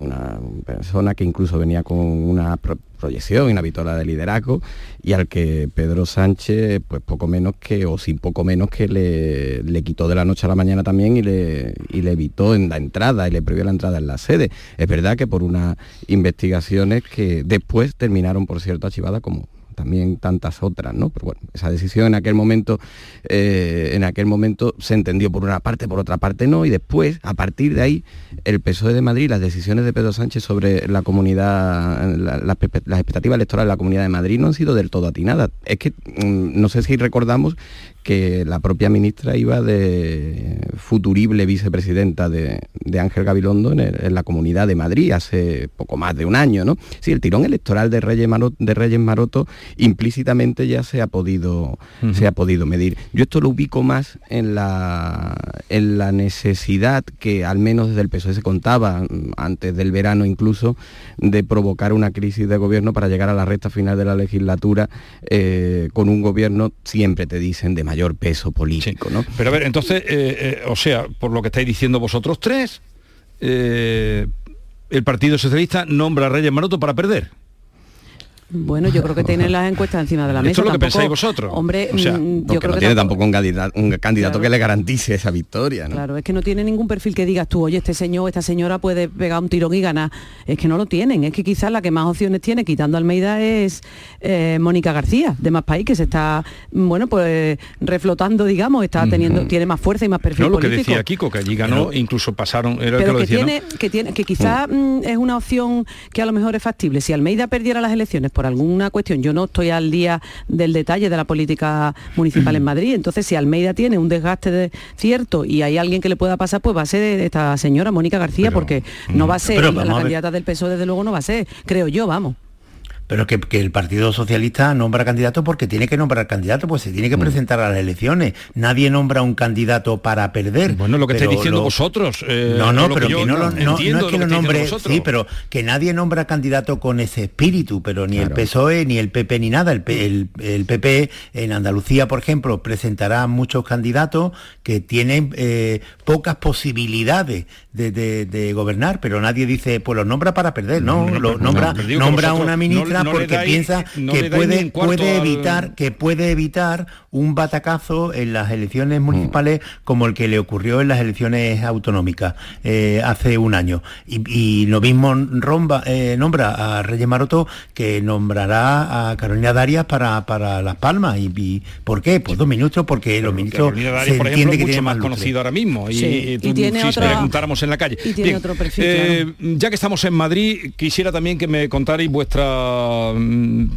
Una persona que incluso venía con una proyección, una victoria de liderazgo y al que Pedro Sánchez, pues poco menos que, o sin poco menos que le, le quitó de la noche a la mañana también y le, y le evitó en la entrada y le prohibió la entrada en la sede. Es verdad que por unas investigaciones que después terminaron, por cierto, archivadas como también tantas otras, ¿no? Pero bueno, esa decisión en aquel momento, eh, en aquel momento se entendió por una parte, por otra parte no, y después, a partir de ahí, el PSOE de Madrid, las decisiones de Pedro Sánchez sobre la comunidad, la, la, las expectativas electorales de la comunidad de Madrid no han sido del todo atinadas. Es que mm, no sé si recordamos que la propia ministra iba de futurible vicepresidenta de, de Ángel Gabilondo en, el, en, la Comunidad de Madrid hace poco más de un año, ¿no? Sí, el tirón electoral de Reyes Maroto, de Reyes Maroto implícitamente ya se ha podido uh -huh. se ha podido medir. Yo esto lo ubico más en la en la necesidad que al menos desde el PSOE se contaba antes del verano incluso de provocar una crisis de gobierno para llegar a la recta final de la legislatura eh, con un gobierno siempre te dicen de mayor peso político, sí. ¿no? Pero a ver, entonces, eh, eh, o sea, por lo que estáis diciendo vosotros tres, eh, el Partido Socialista nombra a Reyes Maroto para perder. Bueno, yo creo que tiene las encuestas encima de la mesa. Esto es lo que pensáis vosotros. Hombre, o sea, mm, yo creo no que tiene tampoco un candidato, un candidato claro. que le garantice esa victoria. ¿no? Claro, es que no tiene ningún perfil que digas tú, oye, este señor, esta señora puede pegar un tirón y ganar. Es que no lo tienen. Es que quizás la que más opciones tiene, quitando a Almeida, es eh, Mónica García, de Más País, que se está, bueno, pues reflotando, digamos, está teniendo, uh -huh. tiene más fuerza y más perfil no, lo político. que decía Kiko, que allí ganó, pero, incluso pasaron, era pero que, que, lo decía, tiene, ¿no? que tiene, que quizás uh es una opción que a lo mejor es factible. Si Almeida perdiera las elecciones por alguna cuestión yo no estoy al día del detalle de la política municipal en Madrid. Entonces, si Almeida tiene un desgaste de cierto y hay alguien que le pueda pasar, pues va a ser esta señora Mónica García, pero, porque no va a ser pero, la candidata del PSOE, desde luego no va a ser, creo yo, vamos pero que, que, el Partido Socialista nombra candidato porque tiene que nombrar candidato, pues se tiene que mm. presentar a las elecciones. Nadie nombra un candidato para perder. Bueno, lo que estáis diciendo lo... vosotros. Eh, no, no, pero que, que no, no, no, es que lo, lo nombre, sí, pero que nadie nombra candidato con ese espíritu, pero ni claro. el PSOE, ni el PP, ni nada. El, el, el, PP en Andalucía, por ejemplo, presentará muchos candidatos que tienen eh, pocas posibilidades de, de, de, gobernar, pero nadie dice, pues los nombra para perder, no, lo nombra, nombra una ministra no porque dais- piensa no que puede, al- evitar que puede evitar un batacazo en las elecciones municipales como el que le ocurrió en las elecciones autonómicas eh, hace un año. Y, y lo mismo romba- eh, nombra a Reyes Maroto que nombrará a Carolina Darias para, para Las Palmas. ¿Y, y por qué? Pues dos ministros, porque los ministros Carolina Darias, se por ejemplo, entiende es que mucho más conocido ahora mismo. Y, Sí, y tú- y tiene si otra- preguntáramos en la calle. y tiene otro perfil, eh, Ya que estamos en Madrid, quisiera también que me contarais vuestra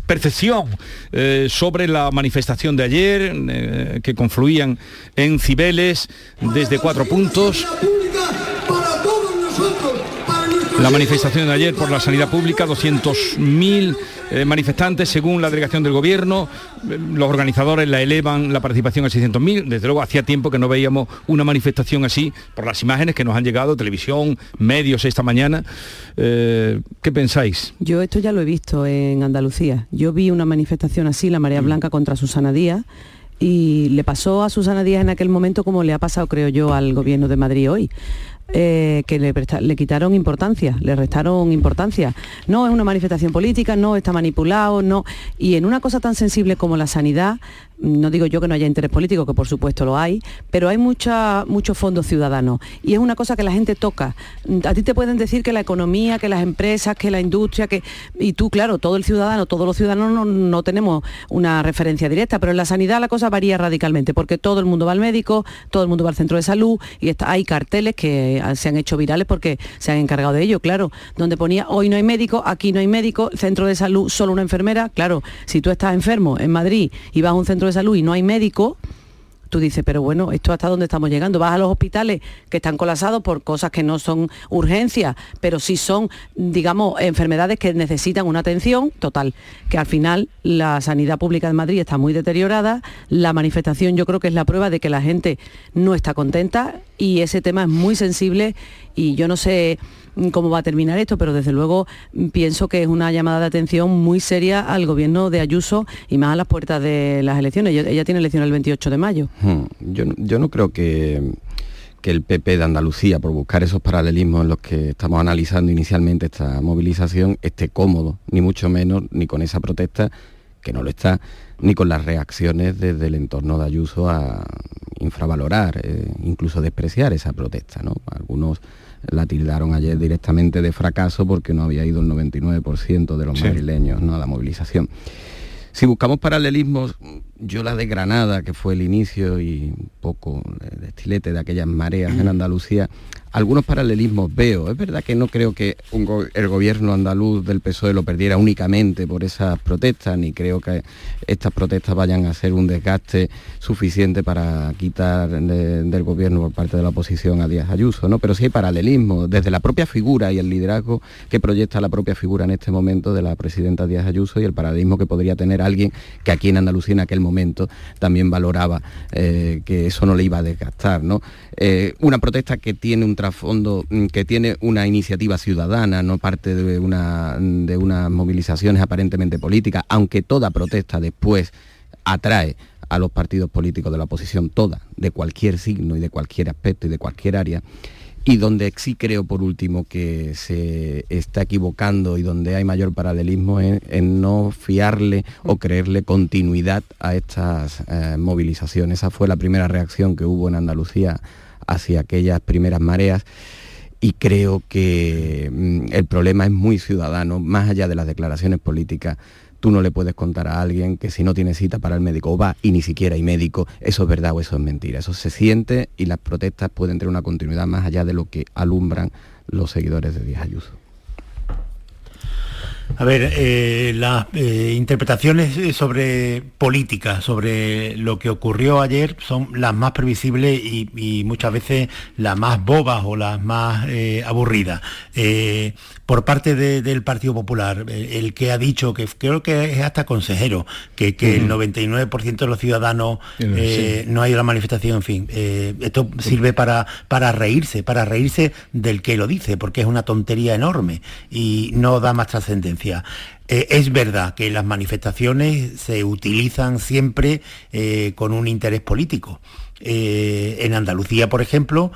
percepción eh, sobre la manifestación de ayer, eh, que confluían en Cibeles desde cuatro puntos. La manifestación de ayer por la sanidad pública, 200.000 eh, manifestantes según la delegación del gobierno. Eh, Los organizadores la elevan la participación a 600.000. Desde luego hacía tiempo que no veíamos una manifestación así por las imágenes que nos han llegado, televisión, medios esta mañana. Eh, ¿Qué pensáis? Yo esto ya lo he visto en Andalucía. Yo vi una manifestación así, la Marea Blanca contra Susana Díaz, y le pasó a Susana Díaz en aquel momento como le ha pasado, creo yo, al gobierno de Madrid hoy. Eh, que le, le quitaron importancia, le restaron importancia. No es una manifestación política, no está manipulado, no. Y en una cosa tan sensible como la sanidad, no digo yo que no haya interés político, que por supuesto lo hay, pero hay mucha, mucho fondo ciudadano. Y es una cosa que la gente toca. A ti te pueden decir que la economía, que las empresas, que la industria, que. Y tú, claro, todo el ciudadano, todos los ciudadanos no, tenemos una referencia directa, pero en la sanidad la cosa varía radicalmente, porque todo el mundo va al médico, todo el mundo va al centro de salud, y hay carteles que ah, se han hecho virales porque se han encargado de ello, claro, donde ponía hoy no hay médico, aquí no hay médico, centro de salud solo una enfermera, claro, si tú estás enfermo en Madrid y vas a un centro de salud y no hay médico, tú dices, pero bueno, esto hasta dónde estamos llegando. Vas a los hospitales que están colapsados por cosas que no son urgencias, pero sí son, digamos, enfermedades que necesitan una atención total. Que al final la sanidad pública de Madrid está muy deteriorada. La manifestación yo creo que es la prueba de que la gente no está contenta y ese tema es muy sensible y yo no sé cómo va a terminar esto, pero desde luego mm, pienso que es una llamada de atención muy seria al gobierno de Ayuso y más a las puertas de las elecciones. Ella, tiene elecciones el 28 de mayo. Hmm, yo no creo que, que el PP de Andalucía, por buscar esos paralelismos en los que estamos analizando inicialmente esta movilización, esté cómodo, ni mucho menos, ni con esa protesta, que no lo está, ni con las reacciones desde el entorno de Ayuso a infravalorar, eh, incluso despreciar esa protesta. ¿no? Algunos la tildaron ayer directamente de fracaso porque no había ido el 99% de los Sí. madrileños ¿no? a la movilización. Si buscamos paralelismos, yo la de Granada, que fue el inicio y un poco de estilete de aquellas mareas en Andalucía, algunos paralelismos veo. Es verdad que no creo que el gobierno andaluz del PSOE lo perdiera únicamente por esas protestas, ni creo que estas protestas vayan a ser un desgaste suficiente para quitar de- del gobierno por parte de la oposición a Díaz Ayuso, ¿no? Pero sí hay paralelismos, desde la propia figura y el liderazgo que proyecta la propia figura en este momento de la presidenta Díaz Ayuso y el paralelismo que podría tener alguien que aquí en Andalucía en aquel momento también valoraba eh, que eso no le iba a desgastar, ¿no? Eh, una protesta que tiene un trasfondo, mm, que tiene una iniciativa ciudadana, no parte de, una, de unas movilizaciones aparentemente políticas, aunque toda protesta después atrae a los partidos políticos de la oposición, toda, de cualquier signo y de cualquier aspecto y de cualquier área, y donde sí creo, por último, que se está equivocando y donde hay mayor paralelismo en, en no fiarle o creerle continuidad a estas eh, movilizaciones. Esa fue la primera reacción que hubo en Andalucía hacia aquellas primeras mareas y creo que mm, el problema es muy ciudadano, más allá de las declaraciones políticas. Tú no le puedes contar a alguien que si no tiene cita para el médico o va y ni siquiera hay médico, eso es verdad o eso es mentira. Eso se siente y las protestas pueden tener una continuidad más allá de lo que alumbran los seguidores de Díaz Ayuso. A ver, eh, las eh, interpretaciones eh, sobre política, sobre lo que ocurrió ayer, son las más previsibles y, y muchas veces las más bobas o las más eh, aburridas. Por parte de- del Partido Popular, el que ha dicho, que creo que es hasta consejero, que, que el Ujú. 99% de los ciudadanos El- sí. no ha ido a la manifestación, en fin. esto sirve para, para reírse, para reírse del que lo dice, porque es una tontería enorme y no da más trascendencia. Eh, es verdad que las manifestaciones se utilizan siempre eh, con un interés político. Eh, en Andalucía, por ejemplo,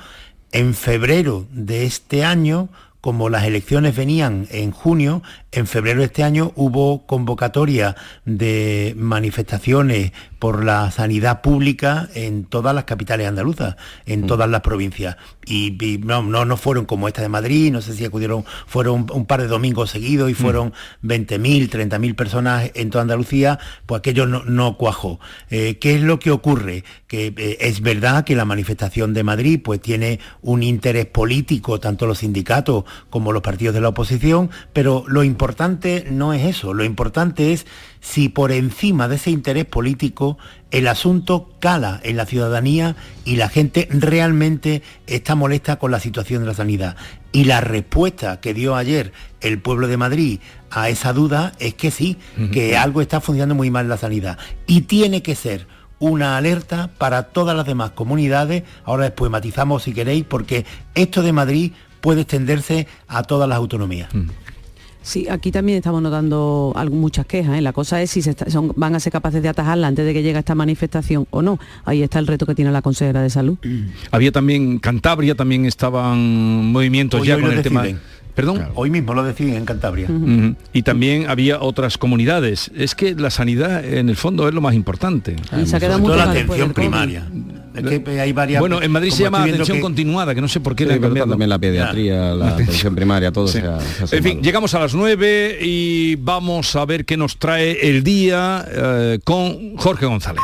en febrero de este año como las elecciones venían en junio, en febrero de este año hubo convocatoria de manifestaciones por la sanidad pública en todas las capitales andaluzas, en todas las provincias. Y, no, no, fueron como esta de Madrid, no sé si acudieron, fueron un par de domingos seguidos y fueron 20.000, 30.000 personas en toda Andalucía, pues aquello no, cuajó. Eh, ¿Qué es lo que ocurre? Que eh, es verdad que la manifestación de Madrid pues tiene un interés político, tanto los sindicatos como los partidos de la oposición, pero lo importante no es eso, lo importante es si por encima de ese interés político el asunto cala en la ciudadanía y la gente realmente está molesta con la situación de la sanidad. Y la respuesta que dio ayer el pueblo de Madrid a esa duda es que sí, que algo está funcionando muy mal en la sanidad. Y tiene que ser una alerta para todas las demás comunidades. Ahora después matizamos si queréis, porque esto de Madrid puede extenderse a todas las autonomías. Sí, aquí también estamos notando muchas quejas. ¿eh? La cosa es si se son, van a ser capaces de atajarla antes de que llegue esta manifestación o no. Ahí está el reto que tiene la consejera de salud. Había también Cantabria, también estaban movimientos ya con el tema. Perdón. Hoy mismo lo deciden en Cantabria. Y también había otras comunidades. Es que la sanidad en el fondo es lo más importante. Y se queda mucho la atención primaria. Bueno, en Madrid se llama atención continuada, que no sé por qué le También la pediatría, la atención primaria, todo se ha, En fin, llegamos a las 9 y vamos a ver qué nos trae el día eh, con Jorge González.